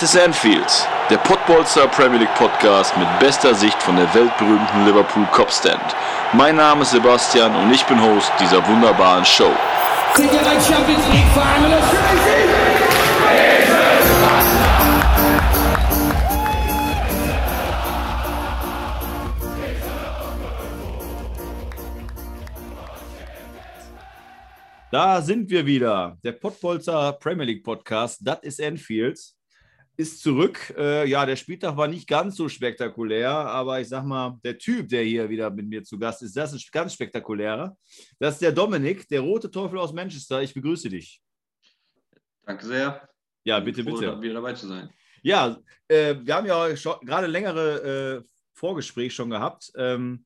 Das ist Anfield, der Podbolster Premier League Podcast mit bester Sicht von der weltberühmten Liverpool Copstand. Mein Name ist Sebastian und ich bin Host dieser wunderbaren Show. Sind ihr ein Champions League Verein oder Da sind wir wieder. Der Pottbolzer Premier League Podcast, das ist Enfield, ist zurück. Äh, ja, der Spieltag war nicht ganz so spektakulär, aber ich sag mal, der Typ, der hier wieder mit mir zu Gast ist, das ist ganz spektakulärer. Das ist der Dominik, der rote Teufel aus Manchester. Ich begrüße dich. Danke sehr. Ja, bitte, Froh, bitte. wieder dabei zu sein. Ja, äh, wir haben ja gerade längere äh, Vorgespräch schon gehabt. Ähm,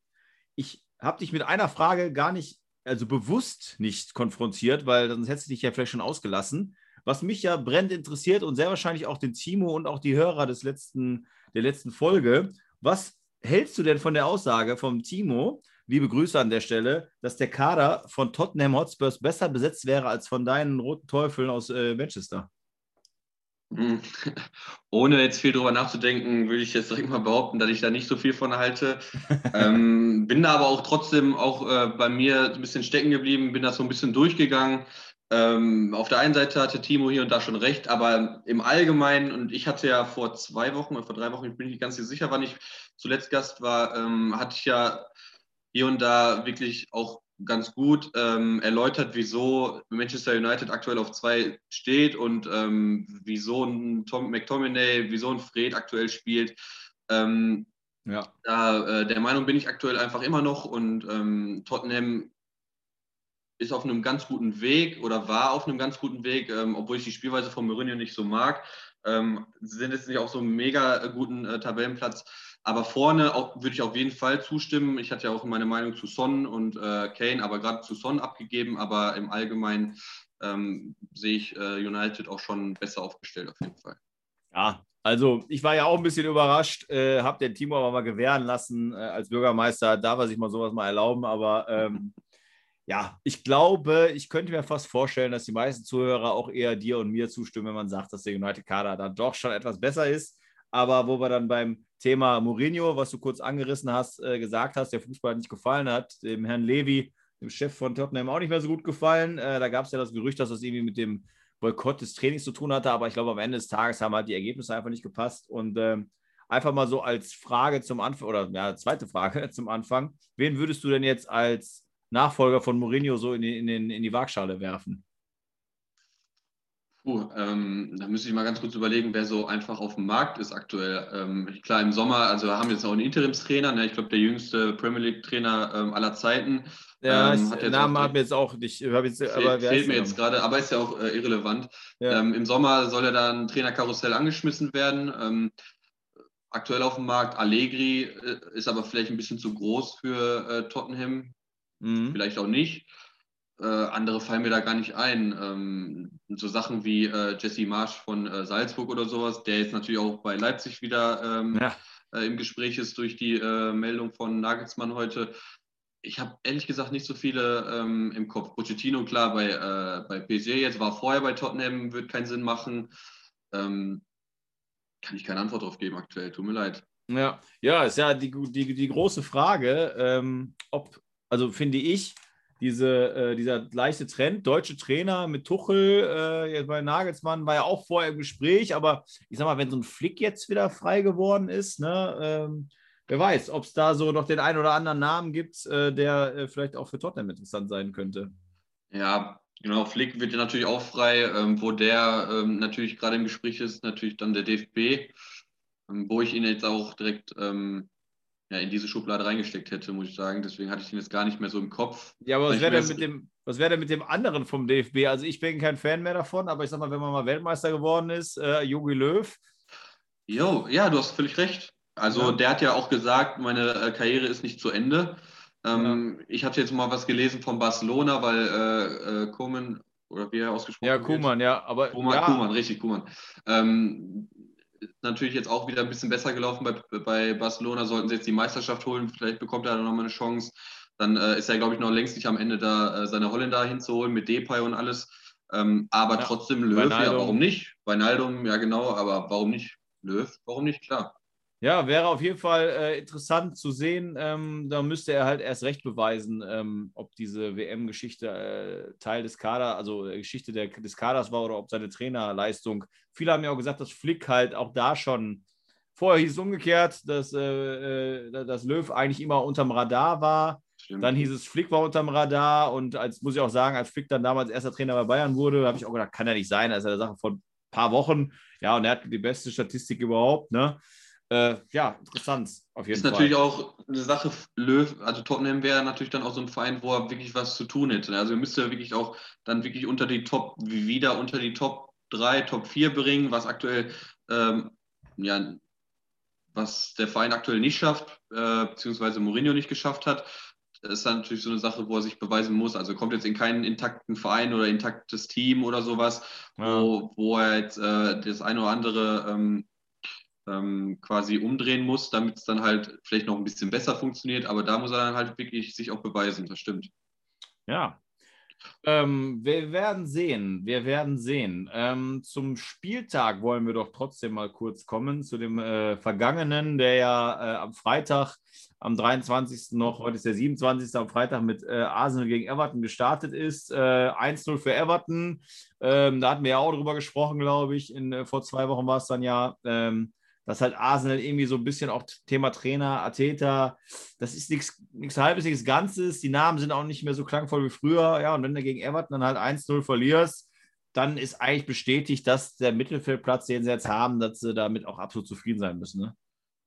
ich habe dich mit einer Frage gar nicht, also bewusst nicht konfrontiert, weil sonst hättest du dich ja vielleicht schon ausgelassen. Was mich ja brennend interessiert und sehr wahrscheinlich auch den Timo und auch die Hörer des letzten, der letzten Folge. Was hältst du denn von der Aussage vom Timo, liebe Grüße an der Stelle, dass der Kader von Tottenham Hotspurs besser besetzt wäre als von deinen roten Teufeln aus äh, Manchester? Hm. Ohne jetzt viel drüber nachzudenken, würde ich jetzt direkt mal behaupten, dass ich da nicht so viel von halte. ähm, bin da aber auch trotzdem auch äh, bei mir ein bisschen stecken geblieben, bin da so ein bisschen durchgegangen. Ähm, auf der einen Seite hatte Timo hier und da schon recht, aber im Allgemeinen, und ich hatte ja vor zwei Wochen oder vor drei Wochen, ich bin nicht ganz sicher, wann ich zuletzt Gast war, ähm, hatte ich ja hier und da wirklich auch ganz gut ähm, erläutert, wieso Manchester United aktuell auf zwei steht und ähm, wieso ein Tom McTominay, wieso ein Fred aktuell spielt. Ähm, Ja. da, äh, der Meinung bin ich aktuell einfach immer noch und ähm, Tottenham ist auf einem ganz guten Weg oder war auf einem ganz guten Weg, ähm, obwohl ich die Spielweise von Mourinho nicht so mag. Ähm, sie sind jetzt nicht auf so einem mega guten äh, Tabellenplatz, aber vorne auch, würde ich auf jeden Fall zustimmen. Ich hatte ja auch meine Meinung zu Son und äh, Kane, aber gerade zu Son abgegeben, aber im Allgemeinen ähm, sehe ich äh, United auch schon besser aufgestellt auf jeden Fall. Ja, also ich war ja auch ein bisschen überrascht, äh, habe den Timo aber mal gewähren lassen. Äh, als Bürgermeister darf er sich mal sowas mal erlauben, aber ähm, ja, ich glaube, ich könnte mir fast vorstellen, dass die meisten Zuhörer auch eher dir und mir zustimmen, wenn man sagt, dass der United-Kader dann doch schon etwas besser ist. Aber wo wir dann beim Thema Mourinho, was du kurz angerissen hast, äh, gesagt hast, der Fußball nicht gefallen hat, dem Herrn Levy, dem Chef von Tottenham, auch nicht mehr so gut gefallen. Äh, da gab es ja das Gerücht, dass das irgendwie mit dem Boykott des Trainings zu tun hatte, aber ich glaube, am Ende des Tages haben halt die Ergebnisse einfach nicht gepasst. Und ähm, einfach mal so als Frage zum Anfang, oder ja, zweite Frage zum Anfang, wen würdest du denn jetzt als Nachfolger von Mourinho so in die, in in die Waagschale werfen? Puh, ähm, da müsste ich mal ganz kurz überlegen, wer so einfach auf dem Markt ist aktuell. Ähm, klar, im Sommer, also wir haben jetzt auch einen Interimstrainer, ne? ich glaube, der jüngste Premier League-Trainer ähm, aller Zeiten. Ja, Ähm, ich, hat Namen mir jetzt auch nicht, jetzt, Fehlt, aber fehlt ist mir jetzt gerade, aber ist ja auch äh, irrelevant. Ja. Ähm, Im Sommer soll ja dann Trainerkarussell angeschmissen werden. Ähm, aktuell auf dem Markt Allegri äh, ist aber vielleicht ein bisschen zu groß für äh, Tottenham, Mhm. vielleicht auch nicht. Äh, andere fallen mir da gar nicht ein. Ähm, so Sachen wie äh, Jesse Marsch von äh, Salzburg oder sowas, der jetzt natürlich auch bei Leipzig wieder ähm, Ja. äh, im Gespräch ist durch die äh, Meldung von Nagelsmann heute. Ich habe ehrlich gesagt nicht so viele ähm, im Kopf. Pochettino, klar, bei, äh, bei PSG jetzt war vorher bei Tottenham, wird keinen Sinn machen. Ähm, kann ich keine Antwort drauf geben aktuell, tut mir leid. Ja, ja, ist ja die, die, die große Frage, ähm, ob, also finde ich, diese, äh, dieser leichte Trend, deutsche Trainer mit Tuchel, äh, jetzt bei Nagelsmann war ja auch vorher im Gespräch, aber ich sag mal, wenn so ein Flick jetzt wieder frei geworden ist, ne, ähm, wer weiß, ob es da so noch den einen oder anderen Namen gibt, äh, der äh, vielleicht auch für Tottenham interessant sein könnte. Ja, genau, Flick wird ja natürlich auch frei, ähm, wo der ähm, natürlich gerade im Gespräch ist, natürlich dann der DFB, ähm, wo ich ihn jetzt auch direkt ähm, ja, in diese Schublade reingesteckt hätte, muss ich sagen. Deswegen hatte ich ihn jetzt gar nicht mehr so im Kopf. Ja, aber was wäre denn mit dem, was wäre denn mit dem anderen vom DFB? Also ich bin kein Fan mehr davon, aber ich sag mal, wenn man mal Weltmeister geworden ist, äh, Jogi Löw, Jo, ja, du hast völlig recht. Also Ja. der hat ja auch gesagt, meine äh, Karriere ist nicht zu Ende. Ähm, Ich hatte jetzt mal was gelesen von Barcelona, weil äh, äh, Koeman, oder wie er ausgesprochen ja, wird? Kuhmann, ja, aber Kuhmann, ja, Kuhmann, richtig, Kuhmann. Ähm, natürlich jetzt auch wieder ein bisschen besser gelaufen bei, bei Barcelona. Sollten sie jetzt die Meisterschaft holen, vielleicht bekommt er noch mal eine Chance. Dann äh, ist er, glaube ich, noch längst nicht am Ende da, äh, seine Holländer hinzuholen mit Depay und alles. Ähm, aber Ja, trotzdem Löw, ja, warum nicht? Weinaldum, ja genau, aber warum nicht Löw? Warum nicht? Klar. Ja, wäre auf jeden Fall äh, interessant zu sehen. Ähm, da müsste er halt erst recht beweisen, ähm, ob diese WM-Geschichte äh, Teil des Kaders, also äh, Geschichte der, des Kaders war oder ob seine Trainerleistung. Viele haben ja auch gesagt, dass Flick halt auch da schon. Vorher hieß es umgekehrt, dass, äh, äh, dass Löw eigentlich immer unterm Radar war. Stimmt. Dann hieß es, Flick war unterm Radar und als muss ich auch sagen, als Flick dann damals erster Trainer bei Bayern wurde, habe ich auch gedacht, kann er nicht sein. Ist ja eine Sache von ein paar Wochen. Ja, und er hat die beste Statistik überhaupt. Ne? Äh, ja, interessant auf jeden ist Fall. natürlich auch eine Sache, Löw, also Tottenham wäre natürlich dann auch so ein Verein, wo er wirklich was zu tun hätte. Also er müsste wirklich auch dann wirklich unter die Top, wieder unter die Top 3, Top 4 bringen, was aktuell, ähm, ja, was der Verein aktuell nicht schafft, äh, beziehungsweise Mourinho nicht geschafft hat. Das ist dann natürlich so eine Sache, wo er sich beweisen muss. Also er kommt jetzt in keinen intakten Verein oder intaktes Team oder sowas, Ja. wo, wo er jetzt äh, das eine oder andere ähm, ähm, quasi umdrehen muss, damit es dann halt vielleicht noch ein bisschen besser funktioniert. Aber da muss er dann halt wirklich sich auch beweisen, das stimmt. Ja. Ähm, wir werden sehen. Wir werden sehen. Ähm, zum Spieltag wollen wir doch trotzdem mal kurz kommen, zu dem äh, vergangenen, der ja äh, am Freitag, am 23. noch, heute ist der 27. am Freitag mit äh, Arsenal gegen Everton gestartet ist. Äh, 1-0 für Everton. Ähm, da hatten wir ja auch drüber gesprochen, glaube ich. In, äh, vor zwei Wochen war es dann ja. Ähm, dass halt Arsenal irgendwie so ein bisschen auch Thema Trainer, Ateta, das ist nichts halbes, nichts Ganzes. Die Namen sind auch nicht mehr so klangvoll wie früher. Ja, und wenn du gegen Everton dann halt 1-0 verlierst, dann ist eigentlich bestätigt, dass der Mittelfeldplatz, den sie jetzt haben, dass sie damit auch absolut zufrieden sein müssen. Ne?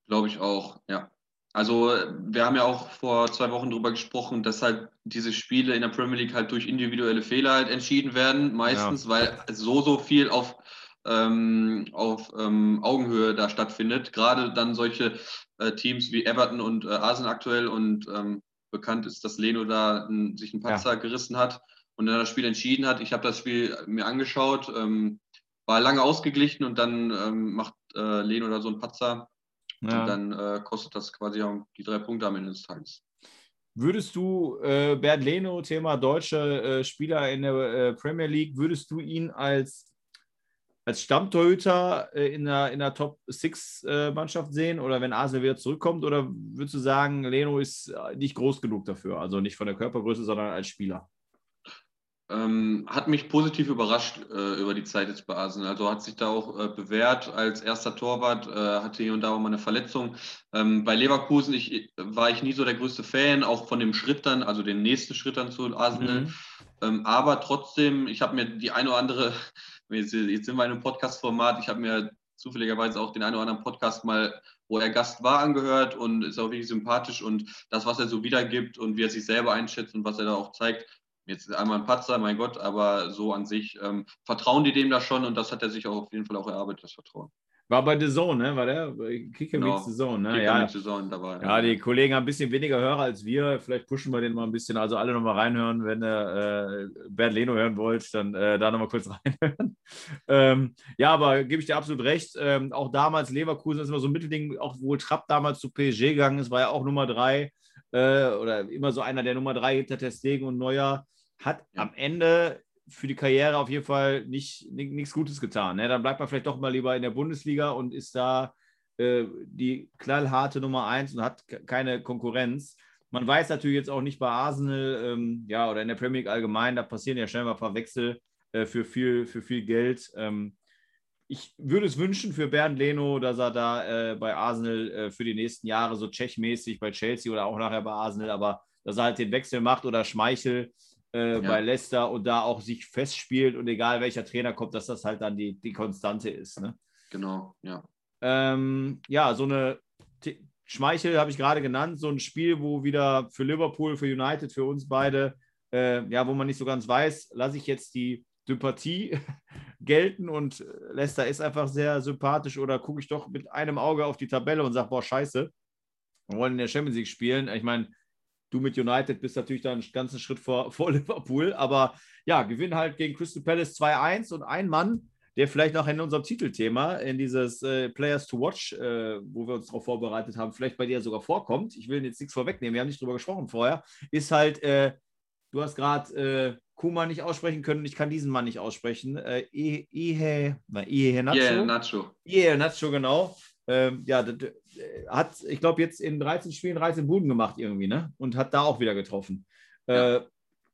Glaube ich auch, ja. Also wir haben ja auch vor zwei Wochen darüber gesprochen, dass halt diese Spiele in der Premier League halt durch individuelle Fehler halt entschieden werden, meistens, ja. weil so, so viel auf ähm, auf ähm, Augenhöhe da stattfindet. Gerade dann solche äh, Teams wie Everton und äh, Arsenal aktuell und ähm, bekannt ist, dass Leno da n, sich einen Patzer ja. gerissen hat und dann das Spiel entschieden hat. Ich habe das Spiel mir angeschaut, ähm, war lange ausgeglichen und dann ähm, macht äh, Leno da so einen Patzer ja. und dann äh, kostet das quasi auch die drei Punkte am Ende des Tages. Würdest du äh, Bernd Leno, Thema deutsche äh, Spieler in der äh, Premier League, würdest du ihn als als Stammtorhüter äh, in der, in der Top-6-Mannschaft sehen oder wenn Arsenal wieder zurückkommt? Oder würdest du sagen, Leno ist äh, nicht groß genug dafür? Also nicht von der Körpergröße, sondern als Spieler? Ähm, hat mich positiv überrascht äh, über die Zeit jetzt bei Arsenal. Also hat sich da auch äh, bewährt als erster Torwart, äh, hatte hier und da auch mal eine Verletzung. Ähm, bei Leverkusen ich, war ich nie so der größte Fan, auch von dem Schritt dann, also den nächsten Schritt dann zu Arsenal. Mhm. Ähm, aber trotzdem, ich habe mir die eine oder andere Jetzt, sind wir in einem Podcast-Format. Ich habe mir zufälligerweise auch den einen oder anderen Podcast mal, wo er Gast war, angehört und ist auch wirklich sympathisch und das, was er so wiedergibt und wie er sich selber einschätzt und was er da auch zeigt. Jetzt einmal ein Patzer, mein Gott, aber so an sich ähm, vertrauen die dem da schon und das hat er sich auch auf jeden Fall auch erarbeitet, das Vertrauen. War bei The Zone, ne? War der? Kicker genau. The Zone, ne? Kicker ja. The Zone dabei. Ja, die Kollegen haben ein bisschen weniger Hörer als wir. Vielleicht pushen wir den mal ein bisschen. Also alle nochmal reinhören, wenn ihr äh, Bernd Leno hören wollt, dann äh, da nochmal kurz reinhören. ähm, ja, aber gebe ich dir absolut recht. Ähm, auch damals Leverkusen ist immer so ein Mittelding, auch wo Trapp damals zu PSG gegangen ist, war ja auch Nummer drei äh, oder immer so einer der Nummer drei hinter Testegen und Neuer. Hat ja. am Ende für die Karriere auf jeden Fall nicht, nichts Gutes getan. Ne? Dann bleibt man vielleicht doch mal lieber in der Bundesliga und ist da äh, die knallharte Nummer eins und hat keine Konkurrenz. Man weiß natürlich jetzt auch nicht bei Arsenal ähm, ja, oder in der Premier League allgemein, da passieren ja schnell mal ein paar Wechsel äh, für, viel, für viel Geld. Ähm, ich würde es wünschen für Bernd Leno, dass er da äh, bei Arsenal äh, für die nächsten Jahre so tschechmäßig bei Chelsea oder auch nachher bei Arsenal, aber dass er halt den Wechsel macht oder Schmeichel äh, ja. bei Leicester und da auch sich festspielt und egal welcher Trainer kommt, dass das halt dann die, die Konstante ist. Ne? Genau, ja. Ähm, ja, so eine T Schmeichel habe ich gerade genannt, so ein Spiel, wo wieder für Liverpool, für United, für uns beide, äh, ja, wo man nicht so ganz weiß, lasse ich jetzt die Sympathie gelten und Leicester ist einfach sehr sympathisch oder gucke ich doch mit einem Auge auf die Tabelle und sage, boah, scheiße, wir wollen in der Champions League spielen. Ich meine, Du mit United bist natürlich da einen ganzen Schritt vor, vor Liverpool, aber ja, gewinnen halt gegen Crystal Palace 2-1 und ein Mann, der vielleicht noch in unserem Titelthema, in dieses äh, Players to Watch, äh, wo wir uns darauf vorbereitet haben, vielleicht bei dir sogar vorkommt. Ich will jetzt nichts vorwegnehmen, wir haben nicht drüber gesprochen vorher, ist halt äh, du hast gerade äh, Kuma nicht aussprechen können. Ich kann diesen Mann nicht aussprechen. Äh, Ihe, Ihe Nacho. Yeah, Nacho. Ihe Nacho, genau. Ähm, ja, das, äh, hat, ich glaube, jetzt in 13 Spielen 13 Buden gemacht irgendwie, ne? Und hat da auch wieder getroffen. Ja. Äh,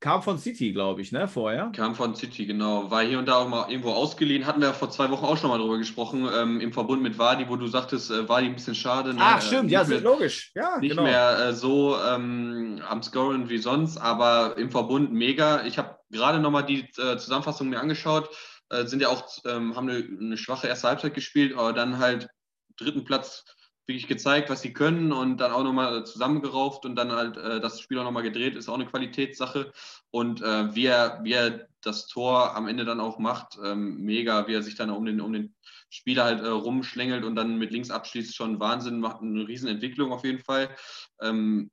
kam von City, glaube ich, ne? Vorher. Kam von City, genau. War hier und da auch mal irgendwo ausgeliehen. Hatten wir vor zwei Wochen auch schon mal drüber gesprochen, ähm, im Verbund mit Wadi, wo du sagtest, äh, Wadi ein bisschen schade. Ne? Ach, Äh, stimmt, nicht ja, mehr- logisch. Ja, nicht genau. mehr äh, so ähm, am Scoren wie sonst, aber im Verbund mega. Ich habe gerade nochmal die äh, Zusammenfassung mir angeschaut. Äh, sind ja auch, ähm, haben eine, eine schwache erste Halbzeit gespielt, aber dann halt dritten Platz wirklich gezeigt, was sie können und dann auch nochmal zusammengerauft und dann halt äh, das Spiel auch nochmal gedreht, ist auch eine Qualitätssache. Und äh, wie, er, wie er das Tor am Ende dann auch macht, ähm, mega, wie er sich dann um den, um den Spieler halt äh, rumschlängelt und dann mit links abschließt, schon Wahnsinn, macht eine Riesenentwicklung auf jeden Fall. Ähm,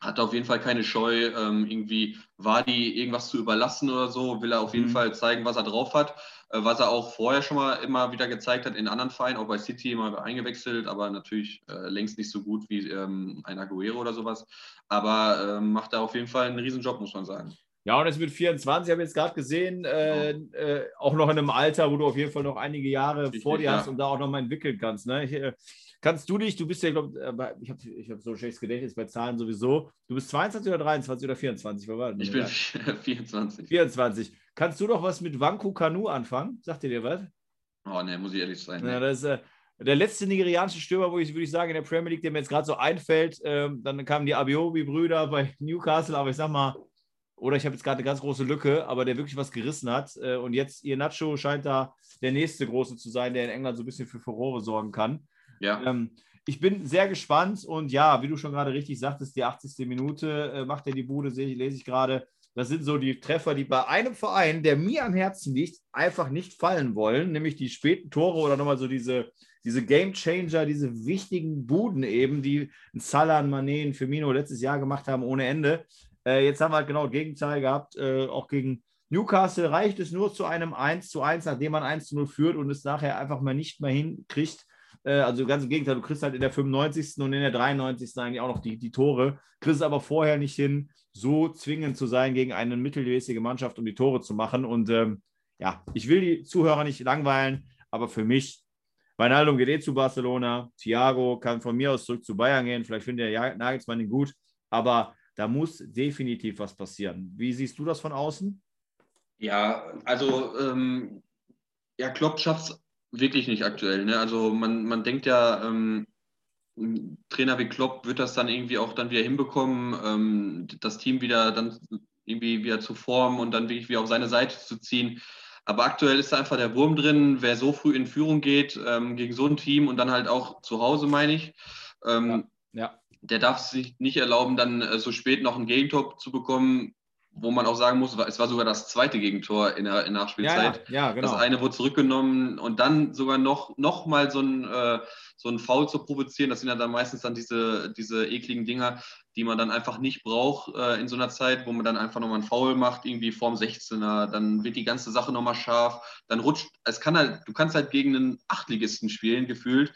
hat auf jeden Fall keine Scheu, ähm, irgendwie Wadi irgendwas zu überlassen oder so, will er auf jeden Mhm. Fall zeigen, was er drauf hat, äh, was er auch vorher schon mal immer wieder gezeigt hat in anderen Vereinen, auch bei City immer eingewechselt, aber natürlich äh, längst nicht so gut wie ähm, ein Aguero oder sowas. Aber ähm, macht er auf jeden Fall einen Riesenjob, muss man sagen. Ja, und jetzt mit 24, habe ich jetzt gerade gesehen, äh, äh, auch noch in einem Alter, wo du auf jeden Fall noch einige Jahre Richtig, vor dir ja. hast und da auch noch mal entwickeln kannst. Ne? Ich, äh, kannst du dich, du bist ja, glaube ich, habe ich hab so ein schlechtes Gedächtnis bei Zahlen sowieso. Du bist 22 oder 23 oder 24? Wer war? Ich bin 24. 24. Kannst du doch was mit Wanku Kanu anfangen? Sagt ihr dir was? Oh ne, muss ich ehrlich sein. Ja, das ist äh, der letzte nigerianische Stürmer, wo ich, würde ich sagen, in der Premier League, der mir jetzt gerade so einfällt. Ähm, dann kamen die Abiobi-Brüder bei Newcastle, aber ich sag mal, oder ich habe jetzt gerade eine ganz große Lücke, aber der wirklich was gerissen hat. Äh, und jetzt ihr Nacho scheint da der nächste große zu sein, der in England so ein bisschen für Furore sorgen kann. Ja. Ähm, ich bin sehr gespannt und ja, wie du schon gerade richtig sagtest, die 80. Minute äh, macht er die Bude, sehe ich, lese ich gerade. Das sind so die Treffer, die bei einem Verein, der mir am Herzen liegt, einfach nicht fallen wollen, nämlich die späten Tore oder nochmal so diese, diese Game Changer, diese wichtigen Buden eben, die Salah, Mané, Firmino letztes Jahr gemacht haben ohne Ende. Äh, jetzt haben wir halt genau Gegenteil gehabt, äh, auch gegen Newcastle reicht es nur zu einem 1 zu 1, nachdem man 1 zu 0 führt und es nachher einfach mal nicht mehr hinkriegt. Äh, also ganz im Gegenteil, du kriegst halt in der 95. und in der 93. eigentlich auch noch die, die Tore, kriegst es aber vorher nicht hin, so zwingend zu sein gegen eine mittelmäßige Mannschaft, um die Tore zu machen. Und ähm, ja, ich will die Zuhörer nicht langweilen, aber für mich, Wijnaldum geht eh zu Barcelona, Thiago kann von mir aus zurück zu Bayern gehen, vielleicht findet der Nagelsmann ihn gut, aber da muss definitiv was passieren. Wie siehst du das von außen? Ja, also ähm, ja, Klopp schafft es wirklich nicht aktuell. Ne? Also man, man denkt ja, ähm, ein Trainer wie Klopp wird das dann irgendwie auch dann wieder hinbekommen, ähm, das Team wieder dann irgendwie wieder zu formen und dann wirklich wieder auf seine Seite zu ziehen. Aber aktuell ist da einfach der Wurm drin, wer so früh in Führung geht ähm, gegen so ein Team und dann halt auch zu Hause, meine ich. Ähm, Ja. der darf es sich nicht erlauben, dann äh, so spät noch ein Gegentor zu bekommen, wo man auch sagen muss, es war sogar das zweite Gegentor in der, in der Nachspielzeit. ja, ja, genau. Das eine wurde zurückgenommen und dann sogar noch, noch mal so ein, äh, so ein Foul zu provozieren. Das sind ja dann meistens dann diese, diese ekligen Dinger, die man dann einfach nicht braucht äh, in so einer Zeit, wo man dann einfach nochmal ein Foul macht, irgendwie vorm 16er. Dann wird die ganze Sache nochmal scharf. Dann rutscht, es kann halt, du kannst halt gegen einen Achtligisten spielen, gefühlt.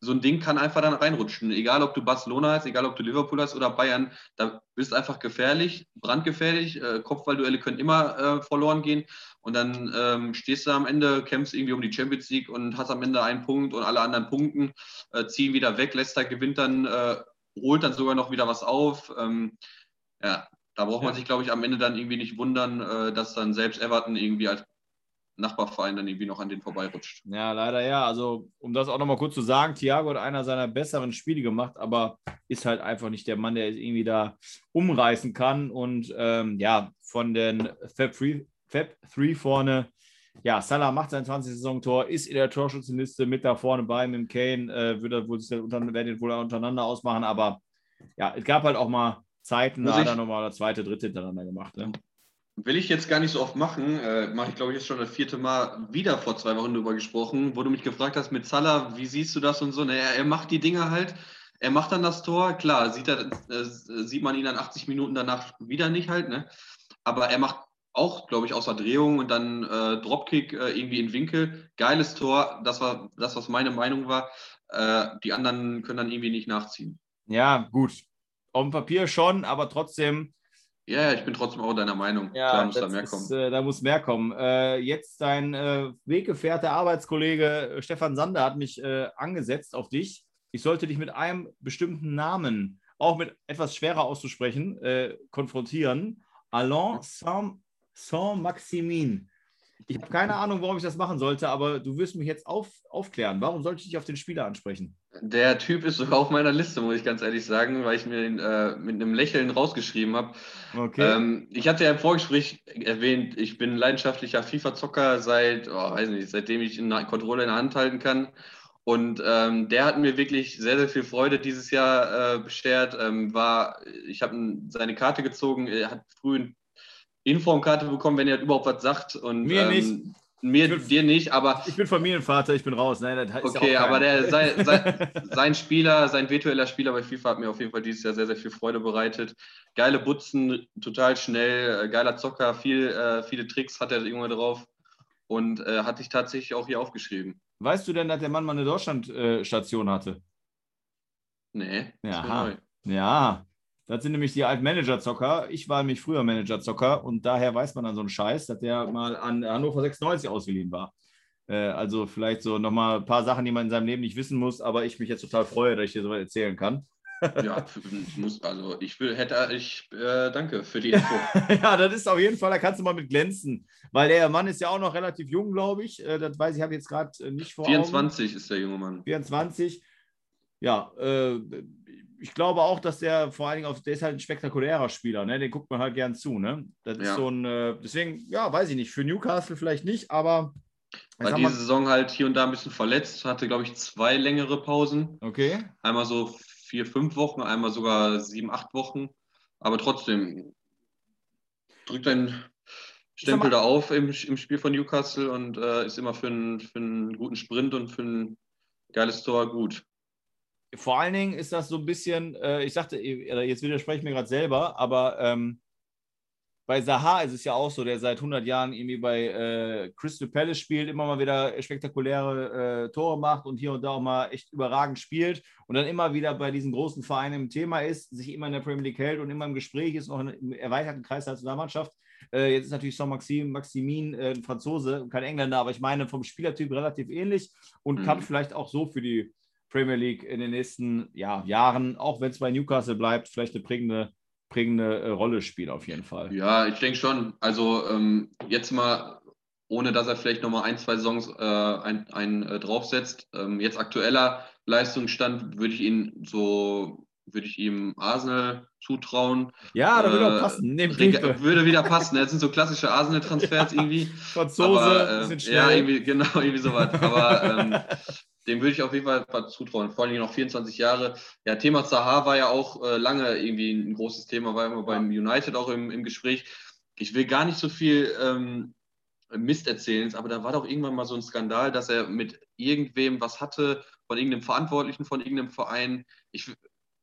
So ein Ding kann einfach dann reinrutschen. Egal, ob du Barcelona hast, egal, ob du Liverpool hast oder Bayern, da bist einfach gefährlich, brandgefährlich. Äh, Kopfballduelle können immer äh, verloren gehen. Und dann ähm, stehst du am Ende, kämpfst irgendwie um die Champions League und hast am Ende einen Punkt und alle anderen Punkten äh, ziehen wieder weg. Leicester gewinnt dann, äh, holt dann sogar noch wieder was auf. Ähm, ja, da braucht man sich, glaube ich, am Ende dann irgendwie nicht wundern, äh, dass dann selbst Everton irgendwie als Nachbarverein dann irgendwie noch an den vorbeirutscht. Ja, leider ja. Also, um das auch nochmal kurz zu sagen, Thiago hat einer seiner besseren Spiele gemacht, aber ist halt einfach nicht der Mann, der es irgendwie da umreißen kann. Und ähm, ja, von den Fab 3, Fab 3 vorne, ja, Salah macht sein 20. Saisontor, ist in der Torschützenliste mit da vorne bei, mit dem Kane, äh, wird er wohl, werden die wohl untereinander ausmachen, aber ja, es gab halt auch mal Zeiten, da hat er nochmal das zweite, dritte hintereinander gemacht. Ne? Will ich jetzt gar nicht so oft machen, äh, mache ich glaube ich jetzt schon das vierte Mal wieder vor zwei Wochen drüber gesprochen, wo du mich gefragt hast mit Salah, wie siehst du das und so. Naja, er macht die Dinge halt, er macht dann das Tor, klar, sieht, er, äh, sieht man ihn dann 80 Minuten danach wieder nicht halt, ne? Aber er macht auch, glaube ich, außer Drehung und dann äh, Dropkick äh, irgendwie in Winkel. Geiles Tor, das war das, was meine Meinung war. Äh, die anderen können dann irgendwie nicht nachziehen. Ja, gut. Auf dem Papier schon, aber trotzdem Ja, ich bin trotzdem auch deiner Meinung. Ja, Klar muss da mehr ist, kommen. Äh, da muss mehr kommen. Äh, jetzt dein äh, Weggefährte, Arbeitskollege äh, Stefan Sander hat mich äh, angesetzt auf dich. Ich sollte dich mit einem bestimmten Namen, auch mit etwas schwerer auszusprechen, äh, konfrontieren. Alain Saint-Maximin. Ich habe keine Ahnung, warum ich das machen sollte, aber du wirst mich jetzt auf, aufklären. Warum sollte ich dich auf den Spieler ansprechen? Der Typ ist sogar auf meiner Liste, muss ich ganz ehrlich sagen, weil ich mir ihn äh, mit einem Lächeln rausgeschrieben habe. Okay. Ähm, ich hatte ja im Vorgespräch erwähnt, ich bin leidenschaftlicher FIFA-Zocker seit, oh, weiß nicht, seitdem ich einen Controller in der Hand halten kann. Und ähm, der hat mir wirklich sehr, sehr viel Freude dieses Jahr äh, beschert. Ähm, war, ich habe seine Karte gezogen, er hat früh ein Informkarte bekommen, wenn er überhaupt was sagt. Und, mir ähm, nicht. Mir, bin, dir nicht, aber. Ich bin Familienvater, ich bin raus. Nein, okay, ja aber der, sein, sein, sein, Spieler, sein virtueller Spieler bei FIFA hat mir auf jeden Fall dieses Jahr sehr, sehr viel Freude bereitet. Geile Butzen, total schnell, äh, geiler Zocker, viel, äh, viele Tricks hat er irgendwann drauf und äh, hatte ich tatsächlich auch hier aufgeschrieben. Weißt du denn, dass der Mann mal eine Deutschlandstation hatte? Nee. Ja, ja, das sind nämlich die alten Manager-Zocker. Ich war nämlich früher Manager-Zocker und daher weiß man dann so einen Scheiß, dass der mal an Hannover 96 ausgeliehen war. Äh, also vielleicht so nochmal ein paar Sachen, die man in seinem Leben nicht wissen muss, aber ich mich jetzt total freue, dass ich dir so erzählen kann. ja, ich muss, also ich will, hätte, ich äh, danke für die Info. ja, das ist auf jeden Fall, da kannst du mal mit glänzen, weil der Mann ist ja auch noch relativ jung, glaube ich. Äh, das weiß ich, habe jetzt gerade äh, nicht vor 24 Augen. ist der junge Mann. 24. Ja, äh, ich glaube auch, dass der vor allen Dingen auf, der ist halt ein spektakulärer Spieler, ne? Den guckt man halt gern zu, ne? Das ja. ist so ein, äh, deswegen, ja, weiß ich nicht, für Newcastle vielleicht nicht, aber. War diese Saison halt hier und da ein bisschen verletzt, hatte, glaube ich, zwei längere Pausen. Okay. Einmal so vier, fünf Wochen, einmal sogar sieben, acht Wochen. Aber trotzdem drückt ein Stempel da auf im, im Spiel von Newcastle und äh, ist immer für einen, für einen guten Sprint und für ein geiles Tor gut vor allen Dingen ist das so ein bisschen, äh, ich sagte, jetzt widerspreche ich mir gerade selber, aber ähm, bei Saha ist es ja auch so, der seit 100 Jahren irgendwie bei äh, Crystal Palace spielt, immer mal wieder spektakuläre äh, Tore macht und hier und da auch mal echt überragend spielt und dann immer wieder bei diesen großen Vereinen im Thema ist, sich immer in der Premier League hält und immer im Gespräch ist, noch im erweiterten Kreis der Nationalmannschaft. Äh, jetzt ist natürlich Saint-Maximin Maximin, äh, ein Franzose, kein Engländer, aber ich meine vom Spielertyp relativ ähnlich und mhm. kann vielleicht auch so für die Premier League in den nächsten ja, Jahren, auch wenn es bei Newcastle bleibt, vielleicht eine prägende, prägende äh, Rolle spielen auf jeden Fall. Ja, ich denke schon. Also ähm, jetzt mal, ohne dass er vielleicht nochmal ein, zwei Songs äh, ein, ein äh, draufsetzt. Ähm, jetzt aktueller Leistungsstand würde ich ihn so würde ich ihm Arsenal zutrauen. Ja, da würde äh, auch passen. würde wieder passen. Das sind so klassische Arsenal-Transfers irgendwie. Franzose, aber, äh, Ja, irgendwie, genau, irgendwie sowas. Aber ähm, dem würde ich auf jeden Fall zutrauen. Vor allem noch 24 Jahre. Ja, Thema Zaha war ja auch äh, lange irgendwie ein großes Thema, war immer beim United auch im, im Gespräch. Ich will gar nicht so viel ähm, Mist erzählen, aber da war doch irgendwann mal so ein Skandal, dass er mit irgendwem was hatte, von irgendeinem Verantwortlichen von irgendeinem Verein. Ich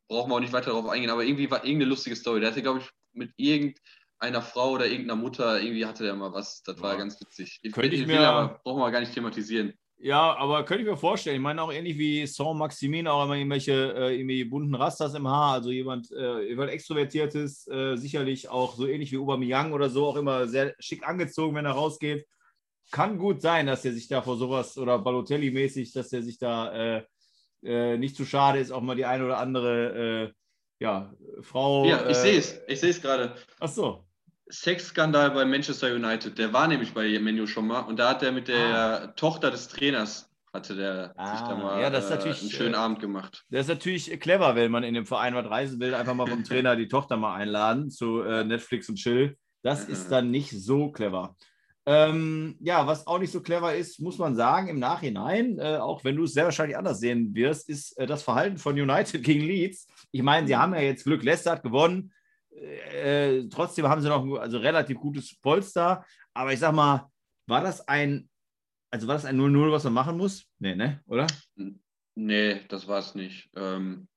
brauche mal auch nicht weiter darauf eingehen, aber irgendwie war irgendeine lustige Story. Der hatte, glaube ich, mit irgendeiner Frau oder irgendeiner Mutter, irgendwie hatte der mal was. Das war ja. ganz witzig. Ich, Könnte ich, ich mir, aber brauchen wir gar nicht thematisieren. Ja, aber könnte ich mir vorstellen. Ich meine auch ähnlich wie Saint-Maximin auch immer irgendwelche äh, irgendwie bunten Rastas im Haar. Also jemand, äh, jemand Extrovertiertes, äh, sicherlich auch so ähnlich wie Aubameyang oder so, auch immer sehr schick angezogen, wenn er rausgeht. Kann gut sein, dass er sich da vor sowas oder Balotelli-mäßig, dass er sich da äh, äh, nicht zu schade ist, auch mal die eine oder andere äh, ja, Frau. Ja, ich sehe es. Ich sehe es gerade. Ach so. Sexskandal bei Manchester United. Der war nämlich bei Menu schon mal und da hat er mit der ah. Tochter des Trainers hatte der ah, sich da mal ja, das ist natürlich, einen schönen äh, Abend gemacht. Das ist natürlich clever, wenn man in dem Verein was reisen will, einfach mal vom Trainer die Tochter mal einladen zu äh, Netflix und Chill. Das ist dann nicht so clever. Ähm, ja, was auch nicht so clever ist, muss man sagen, im Nachhinein, äh, auch wenn du es sehr wahrscheinlich anders sehen wirst, ist äh, das Verhalten von United gegen Leeds. Ich meine, sie haben ja jetzt Glück, Leicester hat gewonnen. Äh, trotzdem haben sie noch ein also relativ gutes Polster. Aber ich sag mal, war das ein, also war das ein 0-0, was man machen muss? Nee, ne? Oder? Nee, das war es nicht. Ähm,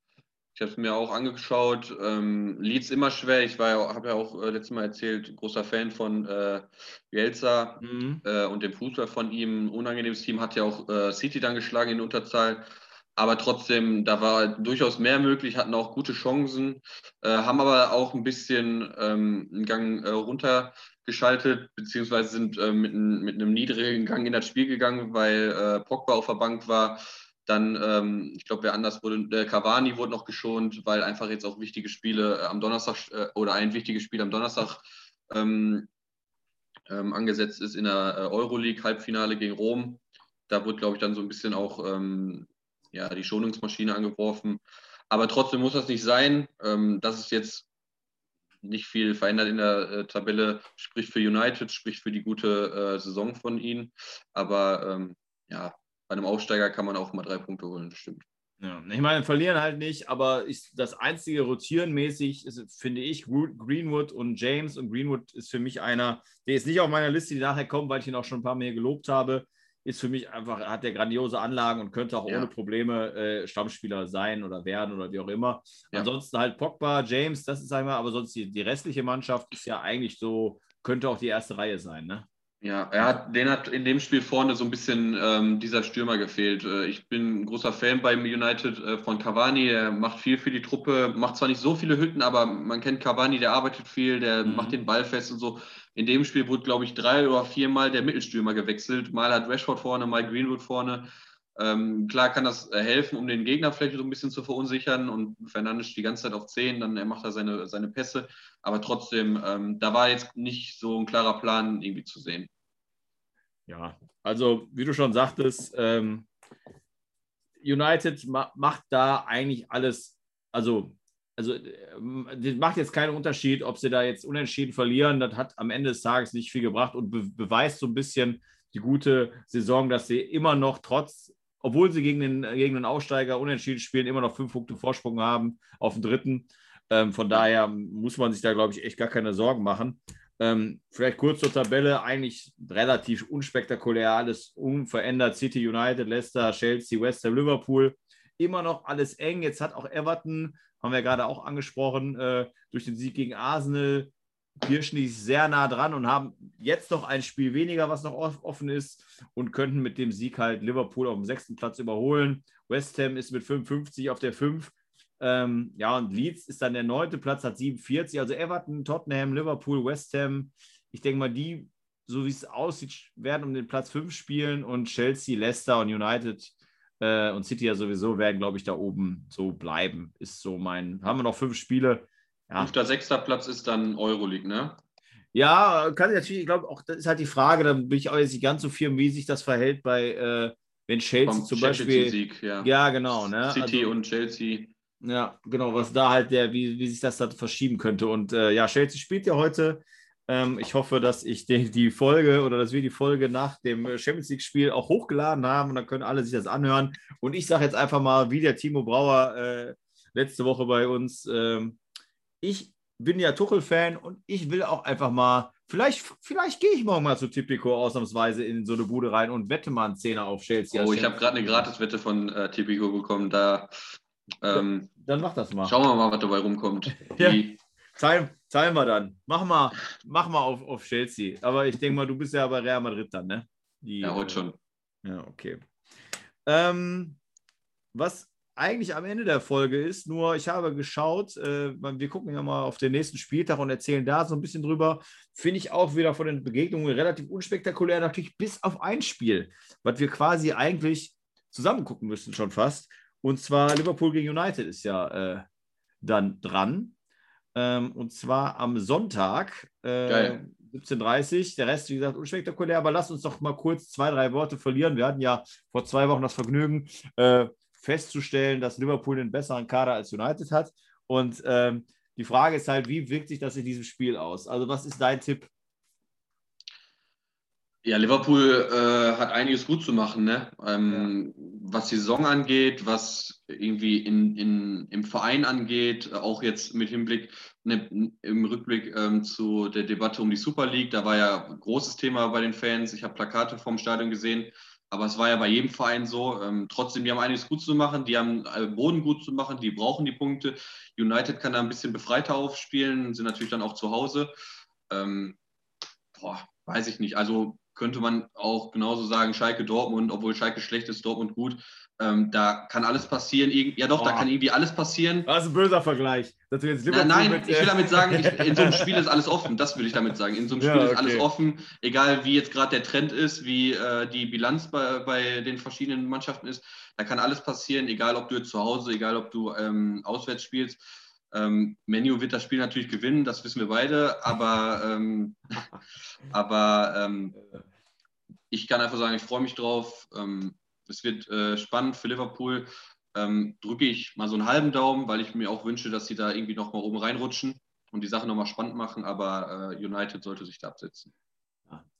ich habe es mir auch angeschaut. Ähm, Leeds immer schwer. Ich ja, habe ja auch äh, letztes Mal erzählt, großer Fan von äh, Bielsa mhm. äh, und dem Fußball von ihm. Unangenehmes Team hat ja auch äh, City dann geschlagen in Unterzahl. Aber trotzdem, da war durchaus mehr möglich, hatten auch gute Chancen, äh, haben aber auch ein bisschen ähm, einen Gang äh, runtergeschaltet, beziehungsweise sind äh, mit, ein, mit, einem niedrigen Gang in das Spiel gegangen, weil äh, Pogba auf der Bank war. Dann, ähm, ich glaube, wer anders wurde, der Cavani wurde noch geschont, weil einfach jetzt auch wichtige Spiele äh, am Donnerstag äh, oder ein wichtiges Spiel am Donnerstag ähm, ähm, angesetzt ist in der Euroleague-Halbfinale gegen Rom. Da wurde, glaube ich, dann so ein bisschen auch ähm, ja, die Schonungsmaschine angeworfen. Aber trotzdem muss das nicht sein. Ähm, dass es jetzt nicht viel verändert in der äh, Tabelle, spricht für United, spricht für die gute äh, Saison von ihnen. Aber ähm, ja, bei einem Aufsteiger kann man auch mal drei Punkte holen, das stimmt. Ja, ich meine, verlieren halt nicht, aber ich, das einzige Rotieren mäßig ist, finde ich, Greenwood und James. Und Greenwood ist für mich einer, der ist nicht auf meiner Liste, die nachher kommt, weil ich ihn auch schon ein paar mehr gelobt habe ist für mich einfach, hat der grandiose Anlagen und könnte auch ja. ohne Probleme äh, Stammspieler sein oder werden oder wie auch immer. Ja. Ansonsten halt Pogba, James, das ist einmal, aber sonst die, die restliche Mannschaft ist ja eigentlich so, könnte auch die erste Reihe sein, ne? Ja, er hat, den hat in dem Spiel vorne so ein bisschen ähm, dieser Stürmer gefehlt. Äh, ich bin ein großer Fan beim United äh, von Cavani. Er macht viel für die Truppe, macht zwar nicht so viele Hütten, aber man kennt Cavani, der arbeitet viel, der mhm. macht den Ball fest und so. In dem Spiel wurde, glaube ich, drei oder viermal der Mittelstürmer gewechselt. Mal hat Rashford vorne, mal Greenwood vorne. Ähm, klar kann das äh, helfen, um den Gegner vielleicht so ein bisschen zu verunsichern und Fernandes die ganze Zeit auf 10, dann er macht er seine, seine Pässe. Aber trotzdem, ähm, da war jetzt nicht so ein klarer Plan irgendwie zu sehen. Ja, also wie du schon sagtest, ähm, United ma macht da eigentlich alles, also, also äh, macht jetzt keinen Unterschied, ob sie da jetzt unentschieden verlieren. Das hat am Ende des Tages nicht viel gebracht und be beweist so ein bisschen die gute Saison, dass sie immer noch trotz obwohl sie gegen den, gegen den Aussteiger unentschieden spielen, immer noch fünf Punkte Vorsprung haben auf den dritten. Ähm, von daher muss man sich da, glaube ich, echt gar keine Sorgen machen. Ähm, vielleicht kurz zur Tabelle, eigentlich relativ unspektakulär, alles unverändert. City, United, Leicester, Chelsea, West Ham, Liverpool. Immer noch alles eng. Jetzt hat auch Everton, haben wir gerade auch angesprochen, äh, durch den Sieg gegen Arsenal, pirschen die sehr nah dran und haben jetzt noch ein Spiel weniger, was noch offen ist und könnten mit dem Sieg halt Liverpool auf dem sechsten Platz überholen. West Ham ist mit 55 auf der 5 ähm, ja, und Leeds ist dann der neunte Platz, hat 47. Also Everton, Tottenham, Liverpool, West Ham. Ich denke mal, die, so wie es aussieht, werden um den Platz 5 spielen und Chelsea, Leicester und United äh, und City ja sowieso werden, glaube ich, da oben so bleiben. Ist so mein. Haben wir noch fünf Spiele. Ja. Fünfter, sechster Platz ist dann Euroleague, ne? Ja, kann ich natürlich, ich glaube, auch das ist halt die Frage, da bin ich auch jetzt nicht ganz so firm, wie sich das verhält bei, äh, wenn Chelsea Vom zum Beispiel. Sieg, ja. ja, genau. Ne? City also, und Chelsea. Ja, genau, was da halt der, wie, wie sich das da verschieben könnte. Und äh, ja, Chelsea spielt ja heute. Ähm, ich hoffe, dass ich die, die, Folge oder dass wir die Folge nach dem Champions League-Spiel auch hochgeladen haben und dann können alle sich das anhören. Und ich sage jetzt einfach mal, wie der Timo Brauer äh, letzte Woche bei uns, ähm, ich bin ja Tuchel-Fan und ich will auch einfach mal, vielleicht, vielleicht gehe ich morgen mal zu Tipico ausnahmsweise in so eine Bude rein und wette mal einen Zehner auf Chelsea. Oh, ich habe gerade eine Gratiswette von äh, Tipico bekommen. Da ähm, dann mach das mal. Schauen wir mal, was dabei rumkommt. ja. Zahlen, zahlen wir dann. Mach mal, mach mal auf, auf Chelsea. Aber ich denke mal, du bist ja bei Real Madrid dann, ne? Die, ja, heute schon. Ja, okay. Ähm, was eigentlich am Ende der Folge ist, nur ich habe geschaut, äh, wir gucken ja mal auf den nächsten Spieltag und erzählen da so ein bisschen drüber. Finde ich auch wieder von den Begegnungen relativ unspektakulär, natürlich bis auf ein Spiel, was wir quasi eigentlich zusammen gucken müssen schon fast. Und zwar Liverpool gegen United ist ja äh, dann dran. Ähm, und zwar am Sonntag, äh, 17.30 Der Rest, wie gesagt, unspektakulär. Aber lass uns doch mal kurz zwei, drei Worte verlieren. Wir hatten ja vor zwei Wochen das Vergnügen, äh, festzustellen, dass Liverpool einen besseren Kader als United hat. Und ähm, die Frage ist halt, wie wirkt sich das in diesem Spiel aus? Also, was ist dein Tipp ja, Liverpool äh, hat einiges gut zu machen, ne? Ähm, ja. was die Saison angeht, was irgendwie in, in, im Verein angeht, auch jetzt mit Hinblick ne, im Rückblick ähm, zu der Debatte um die Super League. Da war ja ein großes Thema bei den Fans. Ich habe Plakate vom Stadion gesehen, aber es war ja bei jedem Verein so. Ähm, trotzdem, die haben einiges gut zu machen, die haben äh, Boden gut zu machen, die brauchen die Punkte. United kann da ein bisschen befreiter aufspielen, sind natürlich dann auch zu Hause. Ähm, boah, weiß ich nicht. Also könnte man auch genauso sagen, Schalke Dortmund, obwohl Schalke schlecht ist, Dortmund gut. Ähm, da kann alles passieren. Ja doch, Boah. da kann irgendwie alles passieren. Das ist ein böser Vergleich. Dass du jetzt nein, nein mit, ich will damit sagen, ich, in so einem Spiel ist alles offen. Das will ich damit sagen. In so einem Spiel ja, okay. ist alles offen. Egal wie jetzt gerade der Trend ist, wie äh, die Bilanz bei, bei den verschiedenen Mannschaften ist. Da kann alles passieren, egal ob du jetzt zu Hause, egal ob du ähm, auswärts spielst. Ähm, Menu wird das Spiel natürlich gewinnen, das wissen wir beide, aber, ähm, aber ähm, ich kann einfach sagen, ich freue mich drauf. Ähm, es wird äh, spannend für Liverpool. Ähm, drücke ich mal so einen halben Daumen, weil ich mir auch wünsche, dass sie da irgendwie nochmal oben reinrutschen und die Sache nochmal spannend machen, aber äh, United sollte sich da absetzen.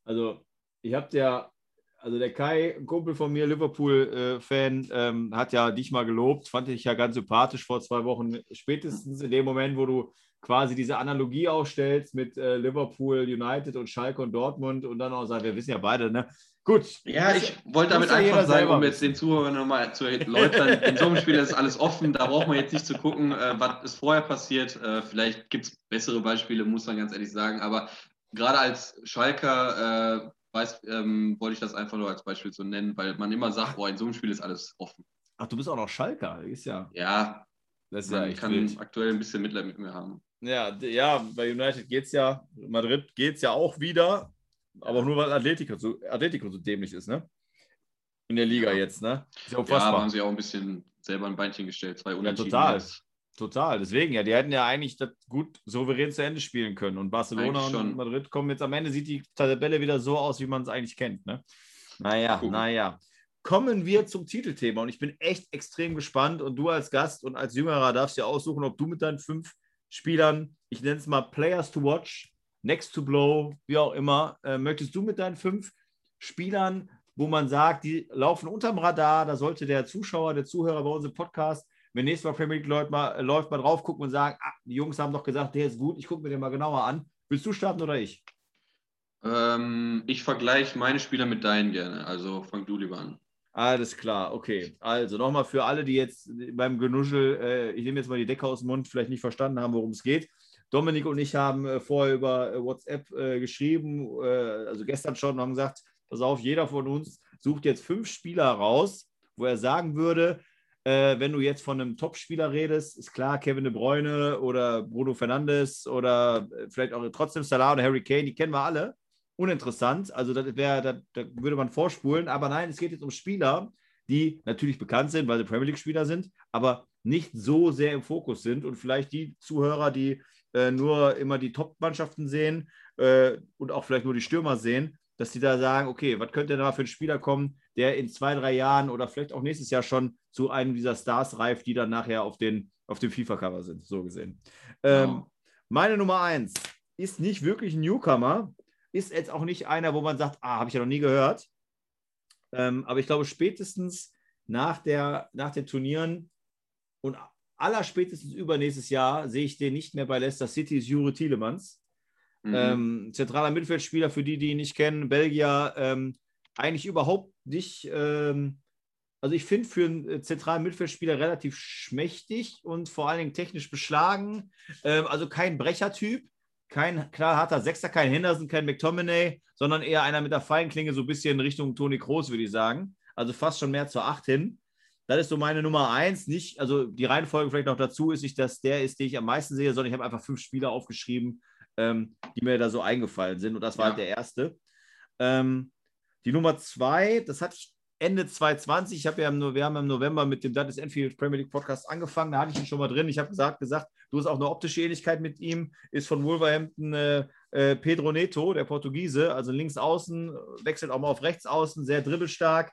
Also, ich habe ja also der Kai, ein Kumpel von mir, Liverpool-Fan, ähm, hat ja dich mal gelobt, fand ich ja ganz sympathisch vor zwei Wochen, spätestens in dem Moment, wo du quasi diese Analogie aufstellst mit äh, Liverpool, United und Schalke und Dortmund und dann auch sagst, wir wissen ja beide, ne? Gut. Ja, ich wollte damit einfach sagen, um jetzt den Zuhörern nochmal zu erläutern, in so einem Spiel ist alles offen, da braucht man jetzt nicht zu gucken, äh, was ist vorher passiert. Äh, vielleicht gibt es bessere Beispiele, muss man ganz ehrlich sagen, aber gerade als Schalker äh, weiß, ähm, wollte ich das einfach nur als Beispiel so nennen, weil man immer sagt, boah, in so einem Spiel ist alles offen. Ach, du bist auch noch Schalker, ist ja. Ja, das ist man ja kann wild. aktuell ein bisschen Mitleid mit mir haben. Ja, ja, bei United geht es ja, Madrid geht es ja auch wieder, aber nur weil Atletico so, Atletico so dämlich ist, ne? In der Liga ja. jetzt, ne? Ist ja, ja haben sie auch ein bisschen selber ein Beinchen gestellt, zwei Unentschieden. Ja, total. Total, deswegen ja, die hätten ja eigentlich das gut souverän zu Ende spielen können. Und Barcelona und Madrid kommen jetzt am Ende, sieht die Tabelle wieder so aus, wie man es eigentlich kennt. Ne? Naja, cool. naja. Kommen wir zum Titelthema und ich bin echt extrem gespannt. Und du als Gast und als Jüngerer darfst ja aussuchen, ob du mit deinen fünf Spielern, ich nenne es mal Players to Watch, Next to Blow, wie auch immer, äh, möchtest du mit deinen fünf Spielern, wo man sagt, die laufen unterm Radar, da sollte der Zuschauer, der Zuhörer bei unserem Podcast wenn nächstes Mal Premier League läuft, mal, läuft mal drauf gucken und sagen, ah, die Jungs haben doch gesagt, der ist gut, ich gucke mir den mal genauer an. Willst du starten oder ich? Ähm, ich vergleiche meine Spieler mit deinen gerne, also fang du lieber an. Alles klar, okay. Also nochmal für alle, die jetzt beim Genuschel, äh, ich nehme jetzt mal die Decke aus dem Mund, vielleicht nicht verstanden haben, worum es geht. Dominik und ich haben äh, vorher über äh, WhatsApp äh, geschrieben, äh, also gestern schon, und haben gesagt, pass auf, jeder von uns sucht jetzt fünf Spieler raus, wo er sagen würde, äh, wenn du jetzt von einem Topspieler redest, ist klar, Kevin De Bruyne oder Bruno Fernandes oder äh, vielleicht auch trotzdem Salah oder Harry Kane, die kennen wir alle. Uninteressant, also das wäre, da, da würde man vorspulen, aber nein, es geht jetzt um Spieler, die natürlich bekannt sind, weil sie Premier League-Spieler sind, aber nicht so sehr im Fokus sind. Und vielleicht die Zuhörer, die äh, nur immer die Top-Mannschaften sehen äh, und auch vielleicht nur die Stürmer sehen, dass sie da sagen, okay, was könnte da für ein Spieler kommen, der in zwei, drei Jahren oder vielleicht auch nächstes Jahr schon zu einem dieser Stars reift, die dann nachher auf, den, auf dem FIFA-Cover sind, so gesehen. Ähm, wow. Meine Nummer eins ist nicht wirklich ein Newcomer, ist jetzt auch nicht einer, wo man sagt, ah, habe ich ja noch nie gehört. Ähm, aber ich glaube, spätestens nach, der, nach den Turnieren und aller spätestens übernächstes Jahr sehe ich den nicht mehr bei Leicester City, ist Jure Tielemans. Mhm. Ähm, zentraler Mittelfeldspieler, für die, die ihn nicht kennen, Belgier, ähm, eigentlich überhaupt nicht. Ähm, also ich finde für einen äh, zentralen Mittelfeldspieler relativ schmächtig und vor allen Dingen technisch beschlagen. Ähm, also kein Brechertyp, kein klar harter Sechser, kein Henderson, kein McTominay, sondern eher einer mit der Feinklinge, so ein bisschen Richtung Toni Kroos, würde ich sagen. Also fast schon mehr zur Acht hin. Das ist so meine Nummer eins. Nicht, also die Reihenfolge vielleicht noch dazu ist nicht, dass der ist, den ich am meisten sehe, sondern ich habe einfach fünf Spieler aufgeschrieben, ähm, die mir da so eingefallen sind. Und das war ja. halt der erste. Ähm, die Nummer zwei, das hatte ich Ende 2020. Ich habe ja im, wir haben im November mit dem Dutton Enfield Premier League Podcast angefangen. Da hatte ich ihn schon mal drin. Ich habe gesagt, gesagt, du hast auch eine optische Ähnlichkeit mit ihm. Ist von Wolverhampton äh, äh, Pedro Neto, der Portugiese, also links außen, wechselt auch mal auf rechts außen, sehr dribbelstark.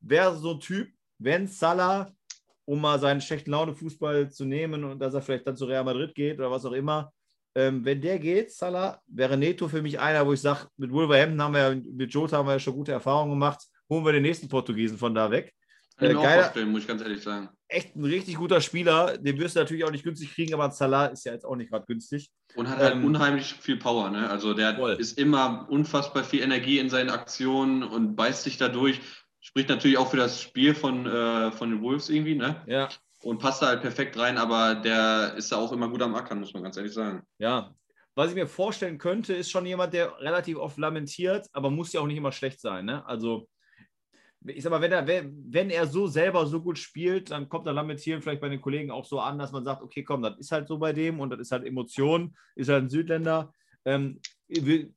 Wäre so ein Typ, wenn Salah, um mal seinen schlechten Laune-Fußball zu nehmen und dass er vielleicht dann zu Real Madrid geht oder was auch immer, ähm, wenn der geht, Salah, wäre Neto für mich einer, wo ich sage, mit Wolverhampton haben wir ja, mit Jota haben wir ja schon gute Erfahrungen gemacht. Holen wir den nächsten Portugiesen von da weg. Kann äh, geiler, vorstellen, muss ich ganz ehrlich sagen. Echt ein richtig guter Spieler. Den wirst du natürlich auch nicht günstig kriegen, aber Salah ist ja jetzt auch nicht gerade günstig. Und hat halt ähm, unheimlich viel Power. Ne? Also der voll. ist immer unfassbar viel Energie in seinen Aktionen und beißt sich dadurch. Spricht natürlich auch für das Spiel von, äh, von den Wolves irgendwie. Ne? Ja und passt da halt perfekt rein, aber der ist ja auch immer gut am Ackern, muss man ganz ehrlich sagen. Ja, was ich mir vorstellen könnte, ist schon jemand, der relativ oft lamentiert, aber muss ja auch nicht immer schlecht sein. Ne? Also, ich sag mal, wenn er, wenn er so selber so gut spielt, dann kommt er Lamentieren vielleicht bei den Kollegen auch so an, dass man sagt, okay, komm, das ist halt so bei dem und das ist halt Emotion, ist halt ein Südländer. Ähm,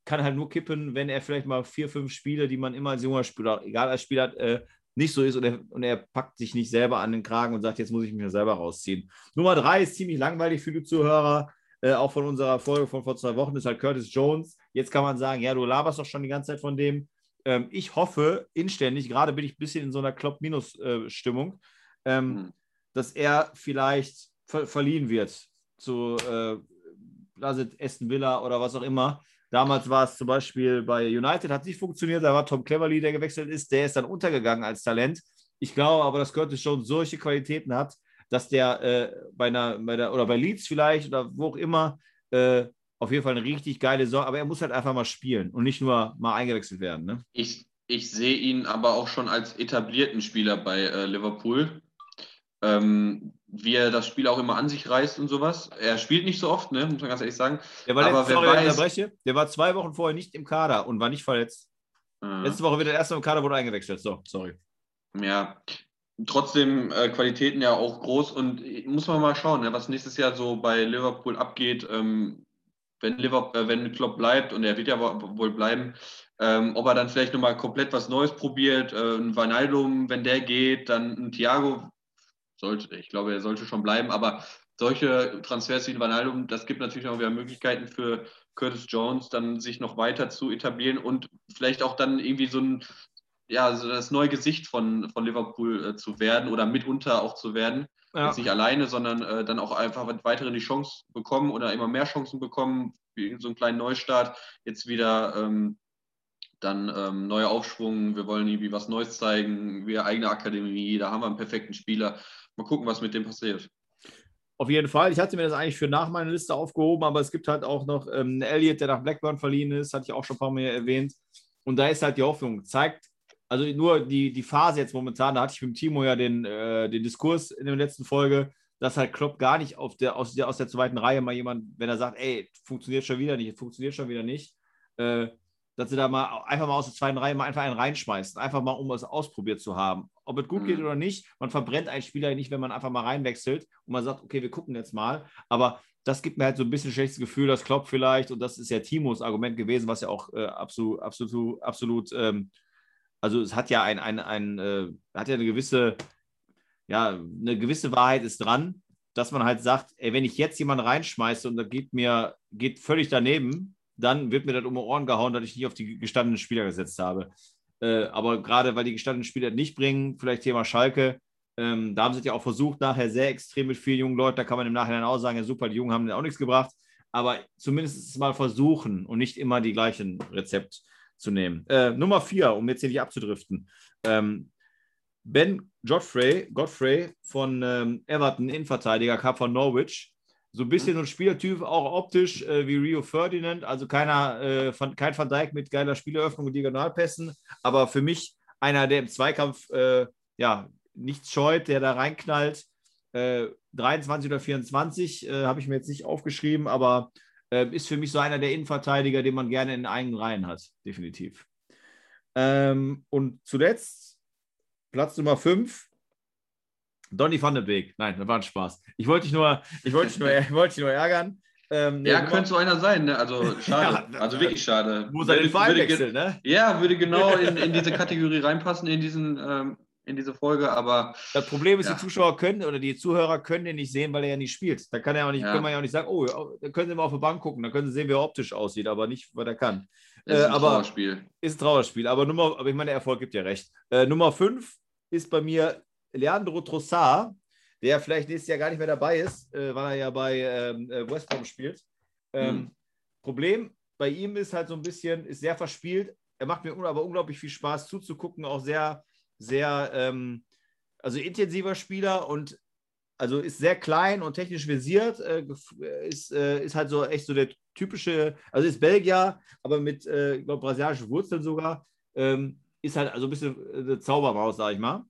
kann halt nur kippen, wenn er vielleicht mal vier, fünf Spiele, die man immer als junger Spieler, egal als Spieler äh, nicht so ist und er, und er packt sich nicht selber an den Kragen und sagt, jetzt muss ich mich selber rausziehen. Nummer drei ist ziemlich langweilig für die Zuhörer äh, auch von unserer Folge von vor zwei Wochen, ist halt Curtis Jones. Jetzt kann man sagen, ja, du laberst doch schon die ganze Zeit von dem. Ähm, ich hoffe inständig, gerade bin ich ein bisschen in so einer Klopp-Minus-Stimmung, ähm, mhm. dass er vielleicht ver verliehen wird zu äh, Aston Villa oder was auch immer. Damals war es zum Beispiel bei United, hat nicht funktioniert, da war Tom Cleverly, der gewechselt ist, der ist dann untergegangen als Talent. Ich glaube aber, dass Curtis Jones solche Qualitäten hat, dass der äh, bei einer, bei der, oder bei Leeds vielleicht oder wo auch immer, äh, auf jeden Fall eine richtig geile Saison, aber er muss halt einfach mal spielen und nicht nur mal eingewechselt werden. Ne? Ich, ich sehe ihn aber auch schon als etablierten Spieler bei äh, Liverpool. Ähm, wie er das Spiel auch immer an sich reißt und sowas. Er spielt nicht so oft, ne? muss man ganz ehrlich sagen. Der war, aber letzte, wer sorry, weiß, der war zwei Wochen vorher nicht im Kader und war nicht verletzt. Äh. Letzte Woche wieder der erste im Kader wurde eingewechselt. So, sorry. Ja, trotzdem äh, Qualitäten ja auch groß und äh, muss man mal schauen, ne, was nächstes Jahr so bei Liverpool abgeht. Ähm, wenn, Liverpool, äh, wenn Klopp bleibt und er wird ja wohl bleiben, ähm, ob er dann vielleicht nochmal komplett was Neues probiert. Äh, ein Vanaldum, wenn der geht, dann ein Thiago sollte, ich glaube, er sollte schon bleiben, aber solche Transfers wie ein Vanaldum, das gibt natürlich auch wieder Möglichkeiten für Curtis Jones, dann sich noch weiter zu etablieren und vielleicht auch dann irgendwie so ein, ja, also das neue Gesicht von, von Liverpool äh, zu werden oder mitunter auch zu werden. Ja. Jetzt nicht alleine, sondern äh, dann auch einfach weiterhin die Chance bekommen oder immer mehr Chancen bekommen, wie so einen kleinen Neustart. Jetzt wieder ähm, dann ähm, neuer Aufschwung, wir wollen irgendwie was Neues zeigen, wir eigene Akademie, da haben wir einen perfekten Spieler. Mal gucken, was mit dem passiert. Auf jeden Fall. Ich hatte mir das eigentlich für nach meiner Liste aufgehoben, aber es gibt halt auch noch ähm, Elliot, der nach Blackburn verliehen ist, hatte ich auch schon ein paar Mal erwähnt. Und da ist halt die Hoffnung, zeigt also nur die, die Phase jetzt momentan, da hatte ich mit Timo ja den, äh, den Diskurs in der letzten Folge, dass halt Klopp gar nicht auf der, aus, der, aus der zweiten Reihe mal jemand, wenn er sagt, ey, funktioniert schon wieder nicht, funktioniert schon wieder nicht, äh, dass sie da mal einfach mal aus der zweiten Reihe mal einfach einen reinschmeißen, einfach mal, um es ausprobiert zu haben. Ob es gut mhm. geht oder nicht, man verbrennt einen Spieler nicht, wenn man einfach mal reinwechselt und man sagt, okay, wir gucken jetzt mal. Aber das gibt mir halt so ein bisschen schlechtes Gefühl, dass Klopp vielleicht, und das ist ja Timos Argument gewesen, was ja auch äh, absolut, absolut, absolut ähm, also es hat ja ein, ein, ein äh, hat ja eine gewisse, ja, eine gewisse Wahrheit ist dran, dass man halt sagt, ey, wenn ich jetzt jemanden reinschmeiße und da geht mir, geht völlig daneben, dann wird mir das um die Ohren gehauen, dass ich nicht auf die gestandenen Spieler gesetzt habe. Äh, aber gerade weil die gestandenen Spieler nicht bringen, vielleicht Thema Schalke, ähm, da haben sie ja auch versucht, nachher sehr extrem mit vielen jungen Leuten, da kann man im Nachhinein auch sagen, ja super, die Jungen haben auch nichts gebracht, aber zumindest mal versuchen und nicht immer die gleichen Rezept zu nehmen. Äh, Nummer vier, um jetzt hier nicht abzudriften. Ähm, ben Godfrey, Godfrey von ähm, Everton, Innenverteidiger, kam von Norwich. So ein bisschen so ein Spielertyp, auch optisch äh, wie Rio Ferdinand, also keiner, äh, von, kein Van Dijk mit geiler Spieleröffnung und Diagonalpässen, aber für mich einer, der im Zweikampf äh, ja, nichts scheut, der da reinknallt. 23 äh, oder 24 äh, habe ich mir jetzt nicht aufgeschrieben, aber äh, ist für mich so einer der Innenverteidiger, den man gerne in eigenen Reihen hat, definitiv. Ähm, und zuletzt Platz Nummer 5, Donny van de Beek. Nein, das war ein Spaß. Ich wollte dich nur, ich wollte dich nur, ich wollte dich nur ärgern. Ähm, ja, könnte so einer sein, ne? Also schade. ja, also wirklich schade. Muss er den Verein wechseln, ne? Ja, würde genau in, in diese Kategorie reinpassen, in diesen ähm, in diese Folge, aber. Das Problem ist, ja. die Zuschauer können oder die Zuhörer können den nicht sehen, weil er ja nicht spielt. Da kann er auch nicht, ja. können wir ja auch nicht sagen, oh, da können sie mal auf der Bank gucken, da können sie sehen, wie er optisch aussieht, aber nicht, was er kann. Ist äh, ein aber, Trauerspiel. Ist ein Trauerspiel. Aber Nummer, aber ich meine, der Erfolg gibt ja recht. Äh, Nummer 5 ist bei mir Leandro Trossard, der vielleicht nächstes Jahr gar nicht mehr dabei ist, äh, weil er ja bei ähm, äh, West Brom spielt. Ähm, hm. Problem bei ihm ist halt so ein bisschen, ist sehr verspielt. Er macht mir aber unglaublich viel Spaß zuzugucken, auch sehr sehr, ähm, also intensiver Spieler und also ist sehr klein und technisch versiert, äh, ist, äh, ist halt so echt so der typische, also ist Belgier, aber mit, äh, ich brasilianischen Wurzeln sogar, ähm, ist halt also ein bisschen eine Zaubermaus, sag ich mal.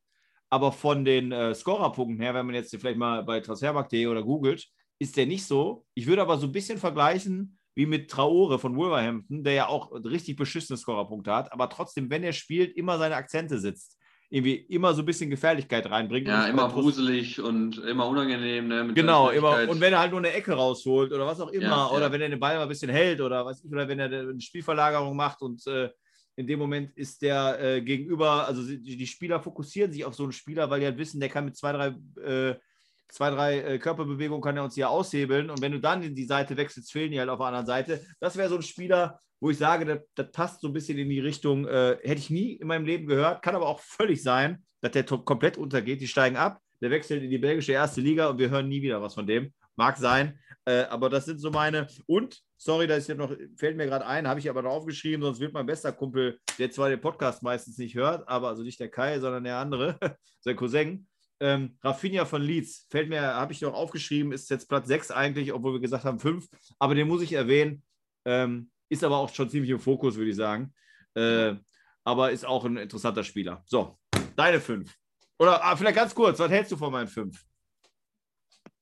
Aber von den äh, Scorerpunkten her, wenn man jetzt vielleicht mal bei Transfermarkt.de oder googelt, ist der nicht so. Ich würde aber so ein bisschen vergleichen wie mit Traore von Wolverhampton, der ja auch richtig beschissene Scorerpunkte hat, aber trotzdem, wenn er spielt, immer seine Akzente sitzt. Irgendwie immer so ein bisschen Gefährlichkeit reinbringt. Ja, immer gruselig und immer unangenehm. Ne, genau, immer. Und wenn er halt nur eine Ecke rausholt oder was auch immer, ja, oder ja. wenn er den Ball mal ein bisschen hält oder was ich, oder wenn er eine Spielverlagerung macht und äh, in dem Moment ist der äh, Gegenüber, also die, die, Spieler fokussieren sich auf so einen Spieler, weil die halt wissen, der kann mit zwei, drei äh, zwei, drei äh, Körperbewegungen kann er uns hier aushebeln. Und wenn du dann in die Seite wechselst, fehlen die halt auf der anderen Seite. Das wäre so ein Spieler, wo ich sage, das, das, passt so ein bisschen in die Richtung, äh, hätte ich nie in meinem Leben gehört, kann aber auch völlig sein, dass der komplett untergeht. Die steigen ab, der wechselt in die belgische erste Liga und wir hören nie wieder was von dem. Mag sein, äh, aber das sind so meine. Und, sorry, das ist ja noch, fällt mir gerade ein, habe ich aber noch aufgeschrieben, sonst wird mein bester Kumpel, der zwar den Podcast meistens nicht hört, aber also nicht der Kai, sondern der andere, sein Cousin, ähm, Rafinha von Leeds, fällt mir, habe ich noch aufgeschrieben, ist jetzt Platz 6 eigentlich, obwohl wir gesagt haben 5. Aber den muss ich erwähnen. Ähm, ist aber auch schon ziemlich im Fokus, würde ich sagen. Äh, aber ist auch ein interessanter Spieler. So, deine 5. Oder ah, vielleicht ganz kurz, was hältst du von meinen 5?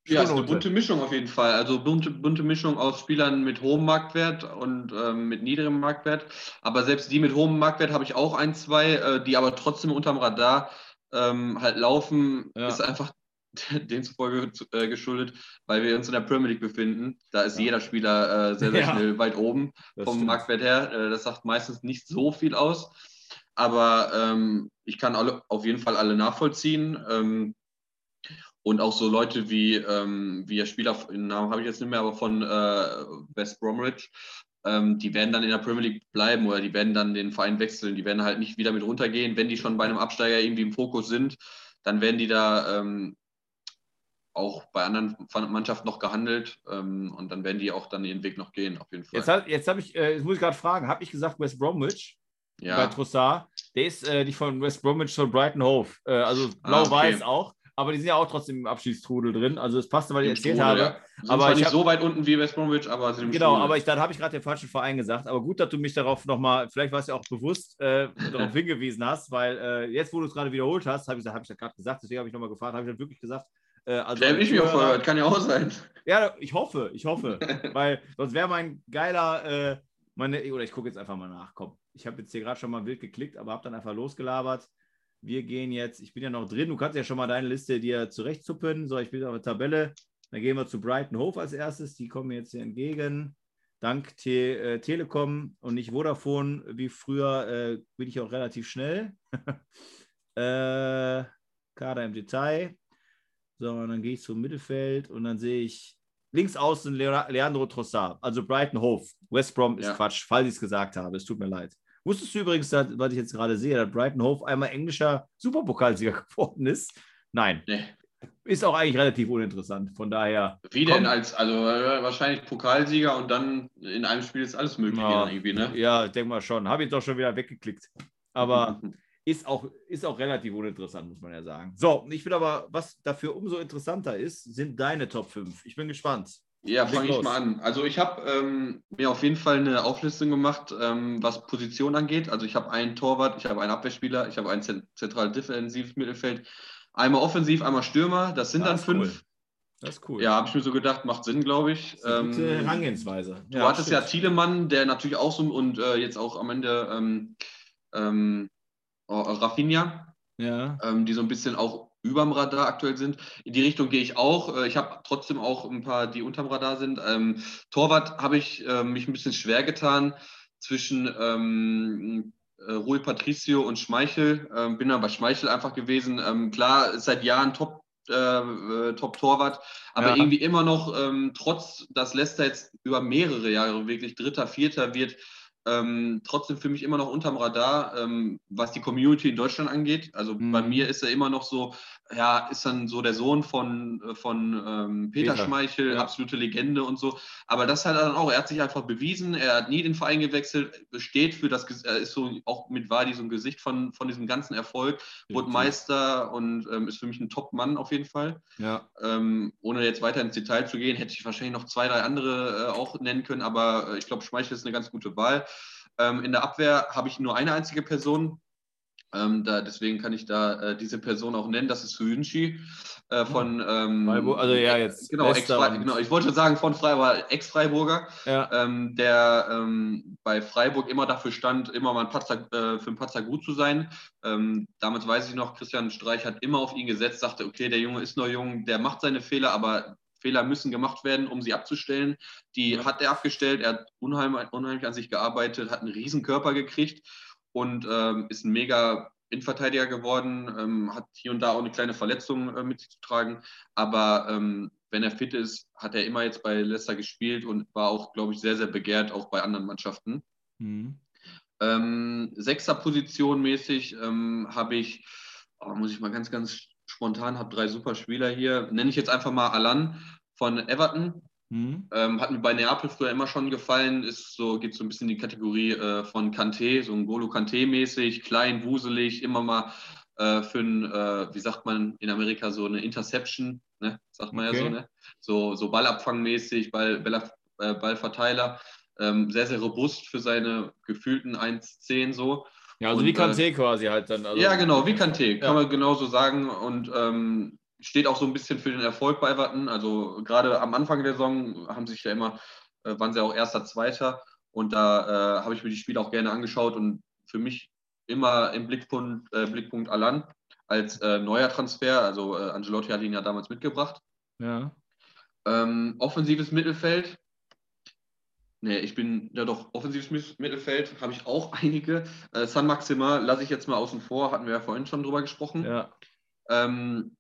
Ja, ist eine bunte Mischung auf jeden Fall. Also bunte, bunte Mischung aus Spielern mit hohem Marktwert und ähm, mit niedrigem Marktwert. Aber selbst die mit hohem Marktwert habe ich auch ein, zwei, äh, die aber trotzdem unterm Radar ähm, halt laufen, ja. ist einfach den zufolge äh, geschuldet, weil wir uns in der Premier League befinden. Da ist ja. jeder Spieler äh, sehr, sehr ja. schnell weit oben das vom stimmt. Marktwert her. Äh, das sagt meistens nicht so viel aus. Aber ähm, ich kann alle, auf jeden Fall alle nachvollziehen. Ähm, und auch so Leute wie, ähm, wie der Spieler, den Namen habe ich jetzt nicht mehr, aber von äh, West Bromwich, ähm, die werden dann in der Premier League bleiben oder die werden dann den Verein wechseln. Die werden halt nicht wieder mit runtergehen. Wenn die schon bei einem Absteiger irgendwie im Fokus sind, dann werden die da ähm, auch bei anderen Mannschaften noch gehandelt ähm, und dann werden die auch dann ihren Weg noch gehen, auf jeden Fall. Jetzt, jetzt habe ich, äh, jetzt muss ich gerade fragen, habe ich gesagt West Bromwich ja. bei Trossard? Der ist äh, nicht von West Bromwich, von Brighton Hove. Äh, also ah, blau-weiß ah, okay. auch aber die sind ja auch trotzdem im Abschiedstrudel drin. Also es passte, weil ich erzählt Strudel, habe. Ja. Aber ich nicht hab, so weit unten wie West Bromwich, aber sind im Genau, Strudel. aber ich, dann habe ich gerade den falschen Verein gesagt. Aber gut, dass du mich darauf nochmal, vielleicht war es ja auch bewusst, äh, darauf hingewiesen hast, weil äh, jetzt, wo du es gerade wiederholt hast, habe ich, hab ich das gerade gesagt, deswegen habe ich nochmal gefragt, habe ich dann wirklich gesagt. Äh, also Der ich mir auch vorher, kann ja auch sein. Ja, ich hoffe, ich hoffe. weil sonst wäre mein geiler, äh, meine, oder ich gucke jetzt einfach mal nach, komm. Ich habe jetzt hier gerade schon mal wild geklickt, aber habe dann einfach losgelabert. Wir gehen jetzt, ich bin ja noch drin, du kannst ja schon mal deine Liste dir zurechtzuppen. So, ich bin auf der Tabelle. Dann gehen wir zu Brighton Hove als erstes. Die kommen mir jetzt hier entgegen. Dank Te äh, Telekom und nicht Vodafone wie früher äh, bin ich auch relativ schnell. äh, Kader im Detail. So, und dann gehe ich zum Mittelfeld und dann sehe ich links außen Leandro Trossard, also Brighton Hove. West Brom ist ja. Quatsch, falls ich es gesagt habe. Es tut mir leid. Wusstest du übrigens, dass, was ich jetzt gerade sehe, dass Brighton Hove einmal englischer Superpokalsieger geworden ist? Nein. Nee. Ist auch eigentlich relativ uninteressant. Von daher. Wie denn als, also äh, wahrscheinlich Pokalsieger und dann in einem Spiel ist alles möglich ja, irgendwie, ne? Ja, ich denke mal schon. Habe ich doch schon wieder weggeklickt. Aber ist, auch, ist auch relativ uninteressant, muss man ja sagen. So, ich will aber, was dafür umso interessanter ist, sind deine Top 5. Ich bin gespannt. Ja, fange ich mal an. Also ich habe ähm, mir auf jeden Fall eine Auflistung gemacht, ähm, was Position angeht. Also ich habe einen Torwart, ich habe einen Abwehrspieler, ich habe ein zentral defensives Mittelfeld, einmal offensiv, einmal Stürmer. Das sind das dann fünf. Cool. Das ist cool. Ja, habe ich mir so gedacht, macht Sinn, glaube ich. Das ist eine gute ähm, Herangehensweise. Du ja, hattest stimmt. ja Thielemann, der natürlich auch so und äh, jetzt auch am Ende ähm, ähm, Rafinha, ja. Ähm, die so ein bisschen auch überm Radar aktuell sind. In die Richtung gehe ich auch. Äh, ich habe trotzdem auch ein paar, die unterm Radar sind. Ähm, Torwart habe ich äh, mich ein bisschen schwer getan zwischen ähm, äh, Rui Patricio und Schmeichel. Ähm, bin aber Schmeichel einfach gewesen. Ähm, klar, seit Jahren Top äh, äh, Top-Torwart, aber ja. irgendwie immer noch, ähm, trotz dass Leicester jetzt über mehrere Jahre wirklich Dritter, Vierter wird, ähm, trotzdem für mich immer noch unterm Radar, ähm, was die Community in Deutschland angeht. Also mhm. bei mir ist er immer noch so, ja, ist dann so der Sohn von, äh, von ähm, Peter, Peter, Schmeichel, ja. absolute Legende und so. Aber das hat er dann auch, er hat sich einfach bewiesen, er hat nie den Verein gewechselt, steht für das, er ist so auch mit Wadi so ein Gesicht von, von diesem ganzen Erfolg, wurde Meister und ähm, ist für mich ein Top-Mann auf jeden Fall. Ja. Ähm, ohne jetzt weiter ins Detail zu gehen, hätte ich wahrscheinlich noch zwei, drei andere äh, auch nennen können, aber äh, ich glaube, Schmeichel ist eine ganz gute Wahl. Ähm, in der Abwehr habe ich nur eine einzige Person, Ähm, da, deswegen kann ich da äh, diese Person auch nennen. Das ist Suyunchi äh, von. Ähm, Freiburg, also ja, jetzt. Genau, genau, ich wollte sagen von Freiburg, Ex-Freiburger, Ja. ähm, der ähm, bei Freiburg immer dafür stand, immer mal ein Patzer, äh, für einen Patzer gut zu sein. Ähm, damals weiß ich noch, Christian Streich hat immer auf ihn gesetzt, sagte, okay, der Junge ist noch jung, der macht seine Fehler, aber Fehler müssen gemacht werden, um sie abzustellen. Die hat er abgestellt, er hat unheimlich, unheimlich an sich gearbeitet, hat einen riesen Körper gekriegt und ähm, ist ein mega Innenverteidiger geworden, ähm, hat hier und da auch eine kleine Verletzung äh, mit sich zu tragen, aber ähm, wenn er fit ist, hat er immer jetzt bei Leicester gespielt und war auch, glaube ich, sehr, sehr begehrt, auch bei anderen Mannschaften. Mhm. Ähm, Sechster Position mäßig ähm, habe ich, oh, muss ich mal ganz, ganz spontan, habe drei super Spieler hier. Nenne ich jetzt einfach mal Alan von Everton. Mhm. Ähm, hat mir bei Neapel früher immer schon gefallen. Ist so, geht so ein bisschen in die Kategorie äh, von Kanté, so ein Golo Kanté-mäßig, klein, wuselig, immer mal äh, für ein, äh, wie sagt man in Amerika, so eine Interception, ne? sagt man Okay. ja so, ne? So, so Ballabfangmäßig, Ball, Ball, äh, Ballverteiler. Ähm, sehr, sehr robust für seine gefühlten 1,10 so. Ja, also Und, wie äh, Kanté quasi halt dann. Also, ja, genau, wie Kanté, kann Ja. man genauso sagen. Und ähm, steht auch so ein bisschen für den Erfolg bei Everton. Also gerade am Anfang der Saison haben sich ja immer, äh, waren sie auch erster, zweiter. Und da äh, habe ich mir die Spiele auch gerne angeschaut und für mich immer im Blickpunkt, äh, Blickpunkt Alan als äh, neuer Transfer. Also äh, Angelotti hat ihn ja damals mitgebracht. Ja. Ähm, offensives Mittelfeld. Nee, ich bin ja doch offensives Mittelfeld, habe ich auch einige. Äh, San Maxima lasse ich jetzt mal außen vor, hatten wir ja vorhin schon drüber gesprochen. ja. Ähm,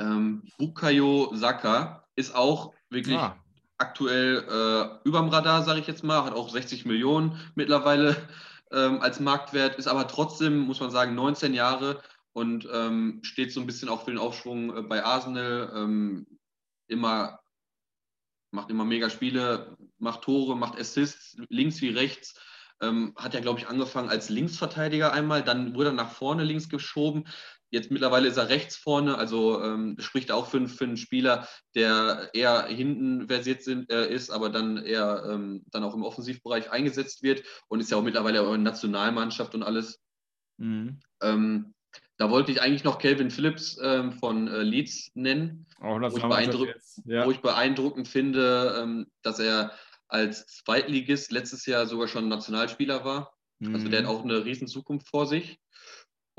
ähm, Bukayo Saka ist auch wirklich Ah, aktuell äh, überm Radar, sage ich jetzt mal, hat auch 60 Millionen mittlerweile ähm, als Marktwert, ist aber trotzdem, muss man sagen, 19 Jahre und ähm, steht so ein bisschen auch für den Aufschwung äh, bei Arsenal. Ähm, immer, macht immer mega Spiele, macht Tore, macht Assists, links wie rechts. Ähm, hat ja, glaube ich, angefangen als Linksverteidiger einmal, dann wurde er nach vorne links geschoben. Jetzt mittlerweile ist er rechts vorne, also ähm, spricht auch für, einen- für einen Spieler, der eher hinten versiert sind, äh, ist, aber dann eher ähm, dann auch im Offensivbereich eingesetzt wird und ist ja auch mittlerweile auch in Nationalmannschaft und alles. mhm. Ähm, da wollte ich eigentlich noch Calvin Phillips ähm, von äh, Leeds nennen, Auch ich Nationalmannschaft beeindruck-. Ja. wo ich beeindruckend finde, ähm, dass er als Zweitligist letztes Jahr sogar schon Nationalspieler war. Also der hat Mhm. auch eine riesen Zukunft vor sich.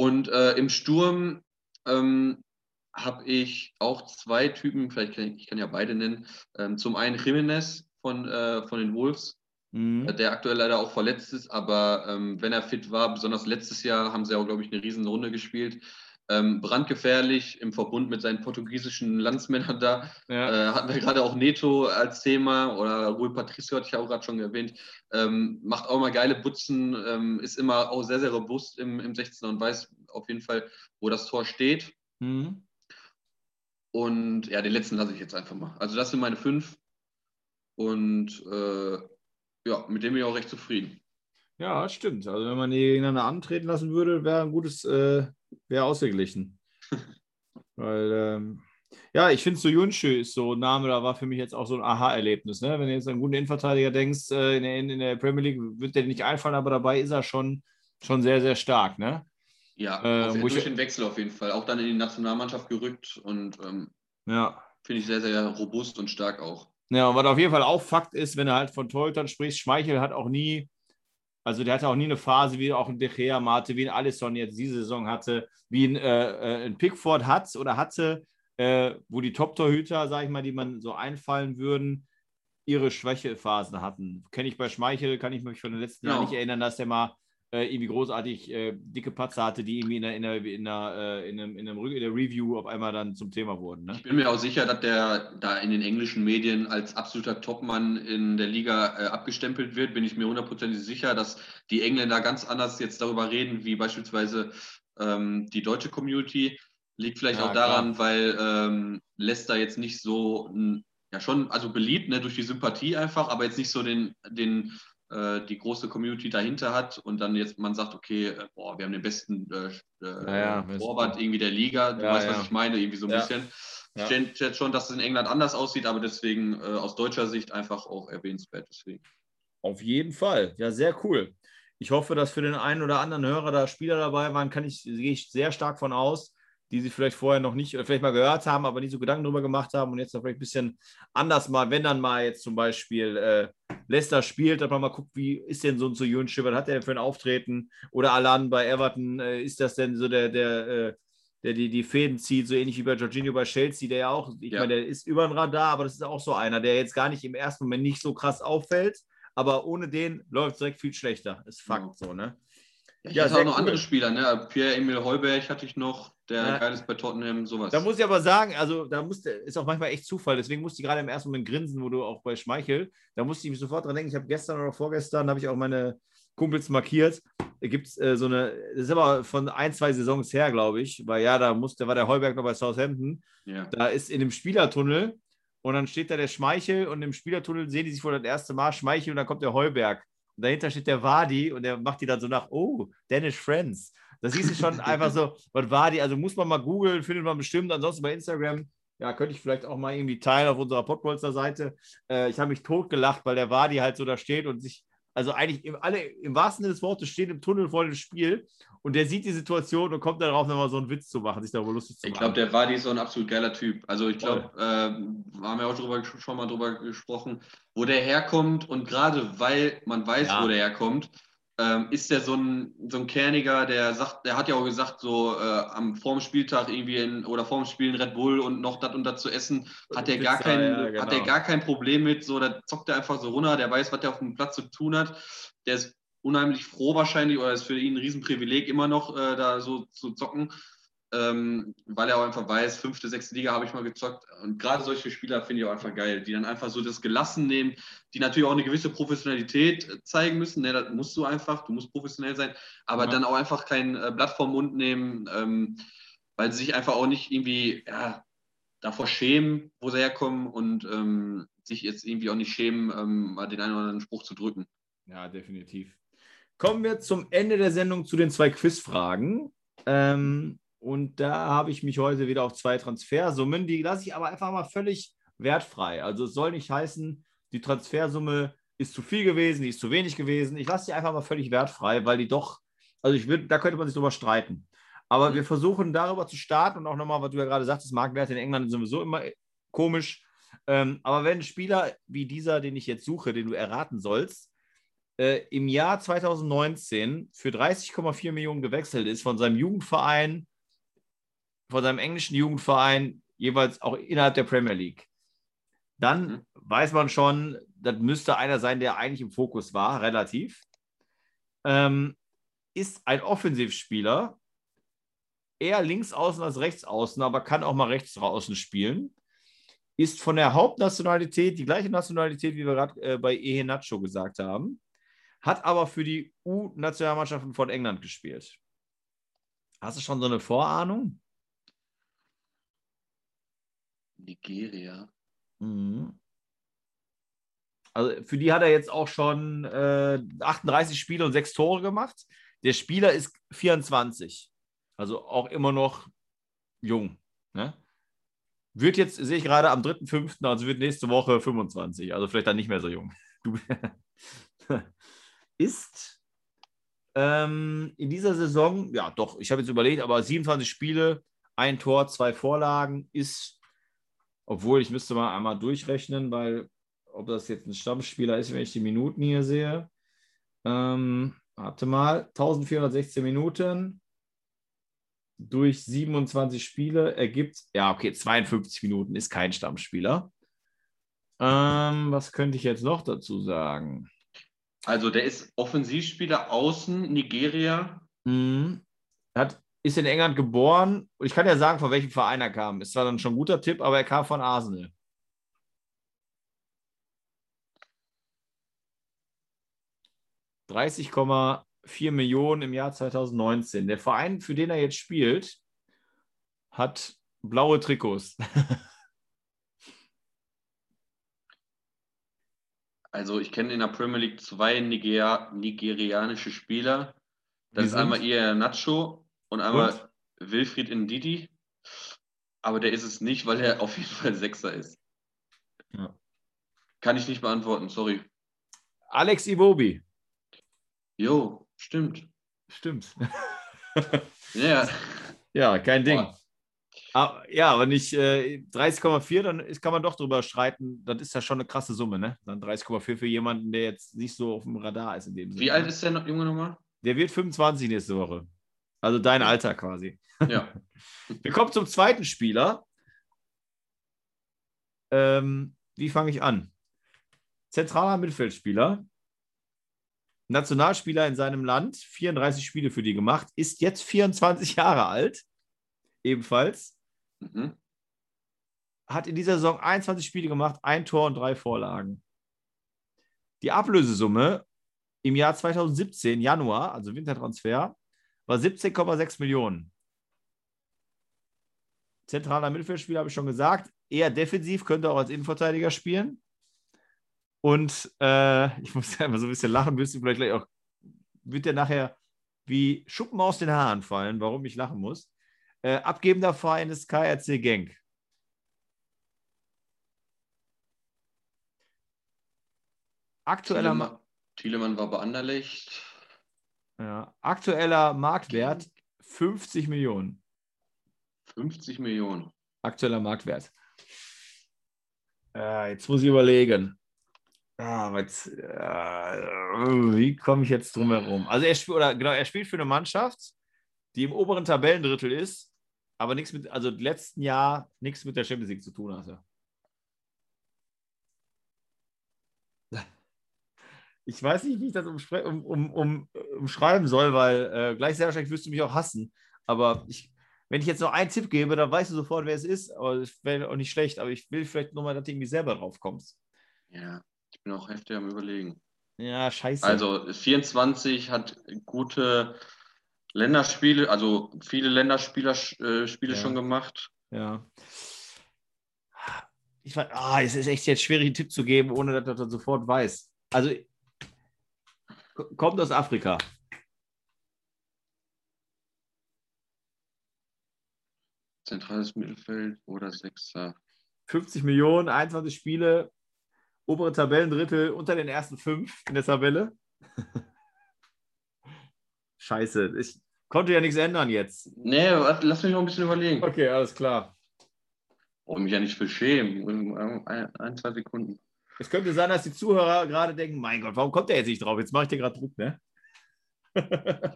Und äh, im Sturm ähm, habe ich auch zwei Typen, vielleicht kann ich, ich kann ja beide nennen. Ähm, zum einen Jimenez von, äh, von den Wolves, Mhm. der aktuell leider auch verletzt ist, aber ähm, wenn er fit war, besonders letztes Jahr, haben sie auch, glaube ich, eine riesen Runde gespielt. Ähm, brandgefährlich im Verbund mit seinen portugiesischen Landsmännern da. ja. Äh, hatten wir gerade auch Neto als Thema oder Rui Patricio hatte ich auch gerade schon erwähnt. Ähm, macht auch mal geile Butzen, ähm, ist immer auch sehr, sehr robust im, im 16er und weiß auf jeden Fall, wo das Tor steht. Mhm. Und ja, den letzten lasse ich jetzt einfach mal. Also das sind meine fünf. Und äh, ja, mit dem bin ich auch recht zufrieden. Ja, stimmt. Also wenn man die gegeneinander antreten lassen würde, wäre ein gutes, äh, wäre ausgeglichen. Weil, ähm, ja, ich finde so Junschö ist so ein Name, da war für mich jetzt auch so ein Aha-Erlebnis. Ne? Wenn du jetzt an einen guten Innenverteidiger denkst, äh, in, der, in der Premier League wird der nicht einfallen, aber dabei ist er schon, schon sehr, sehr stark. Ne? Ja, Äh, wo ich- durch den Wechsel auf jeden Fall. Auch dann in die Nationalmannschaft gerückt und ähm, Ja. finde ich sehr, sehr robust und stark auch. Ja, und was auf jeden Fall auch Fakt ist, wenn du halt von Torhütern sprichst, Schmeichel hat auch nie, also der hatte auch nie eine Phase, wie auch ein De Gea Mate, wie ein Alisson jetzt diese Saison hatte, wie ein, äh, äh, ein Pickford hat oder hatte, äh, wo die Top-Torhüter, sag ich mal, die man so einfallen würden, ihre Schwächephasen hatten. Kenne ich bei Schmeichel, kann ich mich von den letzten Genau. Jahren nicht erinnern, dass der mal äh, irgendwie großartig äh, dicke Patzer hatte, die irgendwie in der, in der, in der, äh, in einem, in einem, in der Review auf einmal dann zum Thema wurden. Ne? Ich bin mir auch sicher, dass der da in den englischen Medien als absoluter Topmann in der Liga äh, abgestempelt wird. Bin ich mir hundertprozentig sicher, dass die Engländer ganz anders jetzt darüber reden, wie beispielsweise ähm, die deutsche Community. Liegt vielleicht Ja, auch daran, weil ähm, Leicester jetzt nicht so, ja schon, also beliebt ne, durch die Sympathie einfach, aber jetzt nicht so den, den äh, die große Community dahinter hat und dann jetzt man sagt, okay, äh, boah, wir haben den besten äh, äh, Ja, ja, Torwart irgendwie der Liga. Du Ja, weißt, ja. was ich meine, irgendwie so ein Ja. bisschen. Ja. Ich denke jetzt schon, dass es in England anders aussieht, aber deswegen äh, aus deutscher Sicht einfach auch erwähnenswert. Deswegen. Auf jeden Fall. Ja, sehr cool. Ich hoffe, dass für den einen oder anderen Hörer da Spieler dabei waren, kann ich, gehe ich sehr stark von aus, die sie vielleicht vorher noch nicht, oder vielleicht mal gehört haben, aber nicht so Gedanken drüber gemacht haben und jetzt vielleicht ein bisschen anders mal, wenn dann mal jetzt zum Beispiel äh, Leicester spielt, dass man mal guckt, wie ist denn so ein Soyuncu, was hat der denn für ein Auftreten? Oder Alan bei Everton, äh, ist das denn so der, der, äh, der die, die Fäden zieht, so ähnlich wie bei Jorginho bei Chelsea, der ja auch, ich Ja. meine, der ist über den Radar, aber das ist auch so einer, der jetzt gar nicht im ersten Moment nicht so krass auffällt, aber ohne den läuft es direkt viel schlechter. Ist Fakt Ja. so, ne? Ich Ja, hatte auch noch cool. andere Spieler, ne? Pierre-Emil Heuberg hatte ich noch, der Ja. geil ist bei Tottenham, sowas. Da muss ich aber sagen, also da musste, ist auch manchmal echt Zufall, deswegen musste ich gerade im ersten Moment grinsen, wo du auch bei Schmeichel, da musste ich mich sofort dran denken, ich habe gestern oder vorgestern, habe ich auch meine Kumpels markiert, da gibt es äh, so eine, das ist aber von ein, zwei Saisons her, glaube ich, weil ja, da musste, war der Heuberg noch bei Southampton, ja. da ist in dem Spielertunnel und dann steht da der Schmeichel und im Spielertunnel sehen die sich vor das erste Mal Schmeichel und dann kommt der Heuberg. Dahinter steht der Wadi und der macht die dann so nach, oh, Danish Friends. Da siehst du schon einfach so, was Wadi, also muss man mal googeln, findet man bestimmt. Ansonsten bei Instagram, ja, könnte ich vielleicht auch mal irgendwie teilen auf unserer Podbolster Seite. Äh, ich habe mich totgelacht, weil der Wadi halt so da steht und sich, also eigentlich im, alle, im wahrsten Sinne des Wortes steht im Tunnel vor dem Spiel und der sieht die Situation und kommt darauf, nochmal so einen Witz zu machen, sich darüber lustig zu Ich machen. glaube, der Wadi ist so ein absolut geiler Typ. Also ich glaube, äh, haben wir auch drüber, schon mal drüber gesprochen, wo der herkommt und gerade weil man weiß, Ja. wo der herkommt, ähm, ist der so ein, so ein Kerniger, der sagt, der hat ja auch gesagt, so äh, am vorm Spieltag irgendwie in, oder vorm Spielen Red Bull und noch das und das zu essen, hat der gar kein, ja, genau. hat der gar kein Problem mit, so da zockt er einfach so runter, der weiß, was der auf dem Platz zu tun hat. Der ist unheimlich froh wahrscheinlich, oder ist für ihn ein Riesenprivileg immer noch, äh, da so zu zocken ähm, weil er auch einfach weiß, fünfte, sechste Liga habe ich mal gezockt. Und gerade solche Spieler finde ich auch einfach geil, die dann einfach so das Gelassen nehmen, die natürlich auch eine gewisse Professionalität äh, zeigen müssen. Ne, das musst du einfach, du musst professionell sein, aber Ja. dann auch einfach kein äh, Blatt vom Mund nehmen, ähm, weil sie sich einfach auch nicht irgendwie ja, davor schämen, wo sie herkommen und ähm, sich jetzt irgendwie auch nicht schämen, ähm, mal den einen oder anderen Spruch zu drücken. Ja, definitiv. Kommen wir zum Ende der Sendung zu den zwei Quizfragen. Ähm, und da habe ich mich heute wieder auf zwei Transfersummen. Die lasse ich aber einfach mal völlig wertfrei. Also es soll nicht heißen, die Transfersumme ist zu viel gewesen, die ist zu wenig gewesen. Ich lasse die einfach mal völlig wertfrei, weil die doch, also ich würde, da könnte man sich drüber streiten. Aber Mhm. wir versuchen darüber zu starten und auch nochmal, was du ja gerade sagtest, Marktwerte in England sind sowieso immer komisch. Ähm, aber wenn ein Spieler wie dieser, den ich jetzt suche, den du erraten sollst, äh, im Jahr 2019 für 30,4 Millionen gewechselt ist von seinem Jugendverein, von seinem englischen Jugendverein, jeweils auch innerhalb der Premier League, dann Mhm. weiß man schon, das müsste einer sein, der eigentlich im Fokus war, relativ. Ähm, ist ein Offensivspieler, eher links außen als rechts außen, aber kann auch mal rechts draußen spielen. Ist von der Hauptnationalität die gleiche Nationalität, wie wir gerade äh, bei Ehe Nacho gesagt haben, hat aber für die U-Nationalmannschaften von England gespielt. Hast du schon so eine Vorahnung? Nigeria. Mhm. Also für die hat er jetzt auch schon äh, 38 Spiele und 6 Tore gemacht. Der Spieler ist 24. Also auch immer noch jung. Ne? Wird jetzt, sehe ich gerade, am 3.5., also wird nächste Woche 25. Also vielleicht dann nicht mehr so jung. Du ist ähm, in dieser Saison, ja doch, ich habe jetzt überlegt, aber 27 Spiele, ein Tor, zwei Vorlagen, ist obwohl, ich müsste mal einmal durchrechnen, weil ob das jetzt ein Stammspieler ist, wenn ich die Minuten hier sehe. Ähm, warte mal, 1416 Minuten durch 27 Spiele ergibt, ja, okay, 52 Minuten ist kein Stammspieler. Ähm, was könnte ich jetzt noch dazu sagen? Also der ist Offensivspieler außen, Nigeria. Mhm. Hat, ist in England geboren und ich kann ja sagen, von welchem Verein er kam. Ist zwar dann schon ein guter Tipp, aber er kam von Arsenal. ...30,4 Millionen im Jahr 2019. Der Verein, für den er jetzt spielt, hat blaue Trikots. Also ich kenne in der Premier League zwei Nigeria nigerianische Spieler. Das ist einmal ihr Nacho und einmal Wilfried Ndidi. Aber der ist es nicht, weil er auf jeden Fall Sechser ist. Ja. Kann ich nicht beantworten, sorry. Alex Iwobi. Jo, Stimmt. Stimmt. Ja. Ja, kein Ding. Boah. Ja, aber nicht äh, 30,4, dann ist, kann man doch drüber streiten. Das ist ja schon eine krasse Summe, ne? Dann 30,4 für jemanden, der jetzt nicht so auf dem Radar ist in dem Sinne. Wie alt ist der noch- Junge nochmal? Der wird 25 nächste Woche. Also dein Alter quasi. Ja. Wir kommen zum zweiten Spieler. Ähm, wie fange ich an? Zentraler Mittelfeldspieler. Nationalspieler in seinem Land, 34 Spiele für die gemacht, ist jetzt 24 Jahre alt, ebenfalls. Mhm. Hat in dieser Saison 21 Spiele gemacht, ein Tor und drei Vorlagen. Die Ablösesumme im Jahr 2017, Januar, also Wintertransfer, war 17,6 Millionen. Zentraler Mittelfeldspieler habe ich schon gesagt. Eher defensiv, könnte auch als Innenverteidiger spielen. Und äh, ich muss ja immer so ein bisschen lachen, du vielleicht gleich auch, wird der nachher wie Schuppen aus den Haaren fallen, warum ich lachen muss. Äh, abgebender Verein ist KRC Genk. Aktueller, Ma- Thielemann, Thielemann war bei Anderlecht. ja, aktueller Marktwert 50 Millionen. 50 Millionen. Aktueller Marktwert. Äh, jetzt muss ich überlegen. Ah, was, äh, wie komme ich jetzt drum herum? Also er spielt, oder genau, er spielt für eine Mannschaft, die im oberen Tabellendrittel ist, aber nichts mit, also letzten Jahr nichts mit der Champions League zu tun hatte. Ich weiß nicht, wie ich das um, um, um, umschreiben soll, weil äh, gleich sehr wahrscheinlich wirst du mich auch hassen. Aber ich, wenn ich jetzt noch einen Tipp gebe, dann weißt du sofort, wer es ist. Aber es wäre auch nicht schlecht. Aber ich will vielleicht nochmal, dass du irgendwie selber drauf kommst. Ja, ich bin auch heftig am Überlegen. Ja, scheiße. Also 24 hat gute Länderspiele, also viele Länderspieler äh, Spiele Ja. schon gemacht. Ja. Ich weiß, ah, es ist echt jetzt schwierig, einen Tipp zu geben, ohne dass er das sofort weiß. Also, kommt aus Afrika. Zentrales Mittelfeld oder Sechser. 50 Millionen, 21 Spiele, obere Tabellendrittel unter den ersten fünf in der Tabelle. Scheiße, ich konnte ja nichts ändern jetzt. Nee, lass mich noch ein bisschen überlegen. Okay, alles klar. Oh, mich ja nicht für schämen. Ein, ein, zwei Sekunden. Es könnte sein, dass die Zuhörer gerade denken: Mein Gott, warum kommt der jetzt nicht drauf? Jetzt mache ich dir gerade Druck, ne? Ich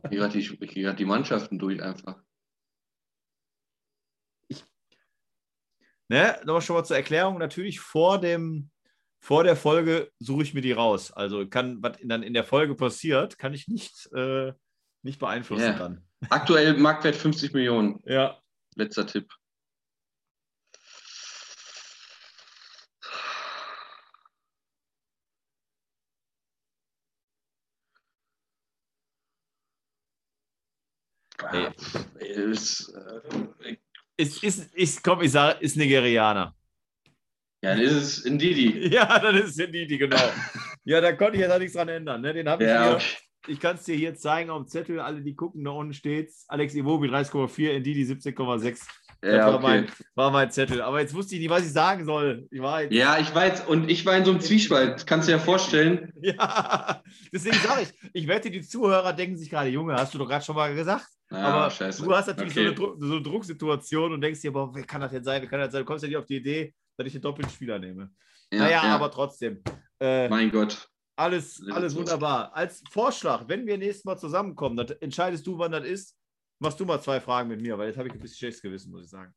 gehe gerade die, ich grad die Mannschaften durch einfach. Ne, nochmal schon mal zur Erklärung. Natürlich vor, dem, vor der Folge suche ich mir die raus. Also kann, was dann in der Folge passiert, kann ich nicht, äh, nicht beeinflussen Ja. dann. Aktuell Marktwert 50 Millionen. Ja. Letzter Tipp. Ey. Ist, äh, Ist, ist, ist, komm, ich sage, ist Nigerianer. ja, dann ist es Indidi. Ja, dann ist es Ndidi, genau. ja, da konnte ich jetzt auch nichts dran ändern. Ne? Den habe ich Ja, hier. okay. Ich kann es dir hier zeigen auf dem Zettel. Alle, die gucken, da unten steht's. Alex Iwobi 30,4, Ndidi 17,6. Das Ja, war, mein, war mein Zettel. Aber jetzt wusste ich nicht, was ich sagen soll. Ich war jetzt, ja, ich weiß, und ich war in so einem Zwiespalt. Kannst du dir ja vorstellen. Ja, deswegen sage ich, ich wette, die Zuhörer denken sich gerade, Junge, hast du doch gerade schon mal gesagt. Ah, aber scheiße. du hast natürlich Okay. so, eine so eine Drucksituation und denkst dir, boah, wer kann das denn sein? Wer kann das sein? Du kommst ja nicht auf die Idee, dass ich einen doppelten Spieler nehme. Ja, naja, ja. aber trotzdem. Äh, Mein Gott. Alles, Ja, alles wunderbar. Als Vorschlag, wenn wir nächstes Mal zusammenkommen, dann entscheidest du, wann das ist. Machst du mal zwei Fragen mit mir, weil jetzt habe ich ein bisschen schlechtes Gewissen, muss ich sagen.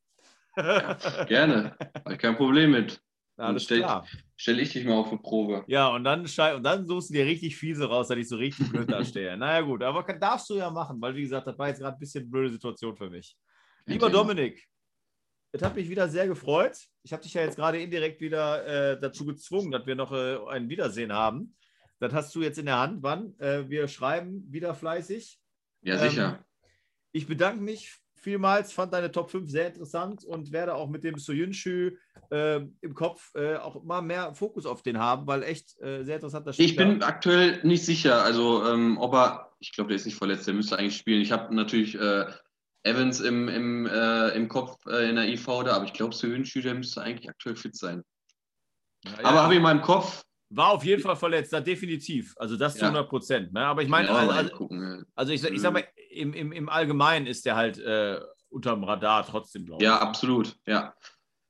Gerne. Habe ich kein Problem mit. Alles stell- klar. Stelle ich dich mal auf eine Probe. Ja, und dann, und dann suchst du dir richtig fiese raus, dass ich so richtig blöd dastehe. naja, gut, aber kann, darfst du ja machen, weil, wie gesagt, das war jetzt gerade ein bisschen eine blöde Situation für mich. Lieber. Dominik, es hat mich wieder sehr gefreut. Ich habe dich ja jetzt gerade indirekt wieder äh, dazu gezwungen, dass wir noch äh, ein Wiedersehen haben. Das hast du jetzt in der Hand. Wann? Äh, wir schreiben wieder fleißig. Ja, Ähm, sicher. Ich bedanke mich vielmals, fand deine Top 5 sehr interessant und werde auch mit dem Soyuncu äh, im Kopf äh, auch mal mehr Fokus auf den haben, weil echt äh, sehr interessanter Ich bin aktuell nicht sicher, also ähm, ob er, ich glaube, der ist nicht verletzt, der müsste eigentlich spielen. Ich habe natürlich äh, Evans im, im, äh, im Kopf in der IV da, aber ich glaube, Söhünschü, der müsste eigentlich aktuell fit sein. Ja, Aber habe ich mal im Kopf, war auf jeden Fall verletzt, da definitiv. Also das zu Ja. 100 Prozent. Ne? Aber ich meine, also, also, also ich, ich sag mal, im, im, im Allgemeinen ist der halt äh, unterm Radar trotzdem, glaube ich. ja, absolut. Ja.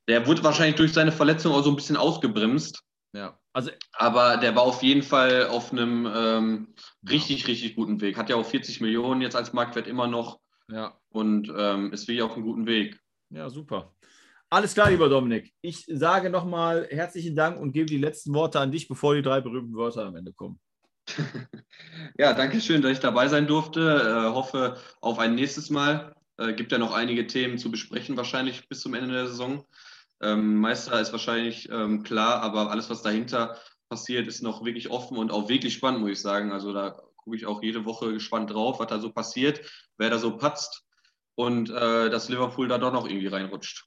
Der wurde wahrscheinlich durch seine Verletzung auch so ein bisschen ausgebremst. ja. Also Aber der war auf jeden Fall auf einem ähm, richtig, richtig guten Weg. Hat ja auch 40 Millionen jetzt als Marktwert immer noch ja. und ähm, ist wirklich auf einem guten Weg. Ja, super. Alles klar, lieber Dominik. Ich sage nochmal herzlichen Dank und gebe die letzten Worte an dich, bevor die drei berühmten Wörter am Ende kommen. Ja, danke schön, dass ich dabei sein durfte. Äh, hoffe auf ein nächstes Mal. Äh, gibt ja noch einige Themen zu besprechen, wahrscheinlich bis zum Ende der Saison. Ähm, Meister ist wahrscheinlich ähm, klar, aber alles, was dahinter passiert, ist noch wirklich offen und auch wirklich spannend, muss ich sagen. Also da gucke ich auch jede Woche gespannt drauf, was da so passiert, wer da so patzt und äh, dass Liverpool da doch noch irgendwie reinrutscht.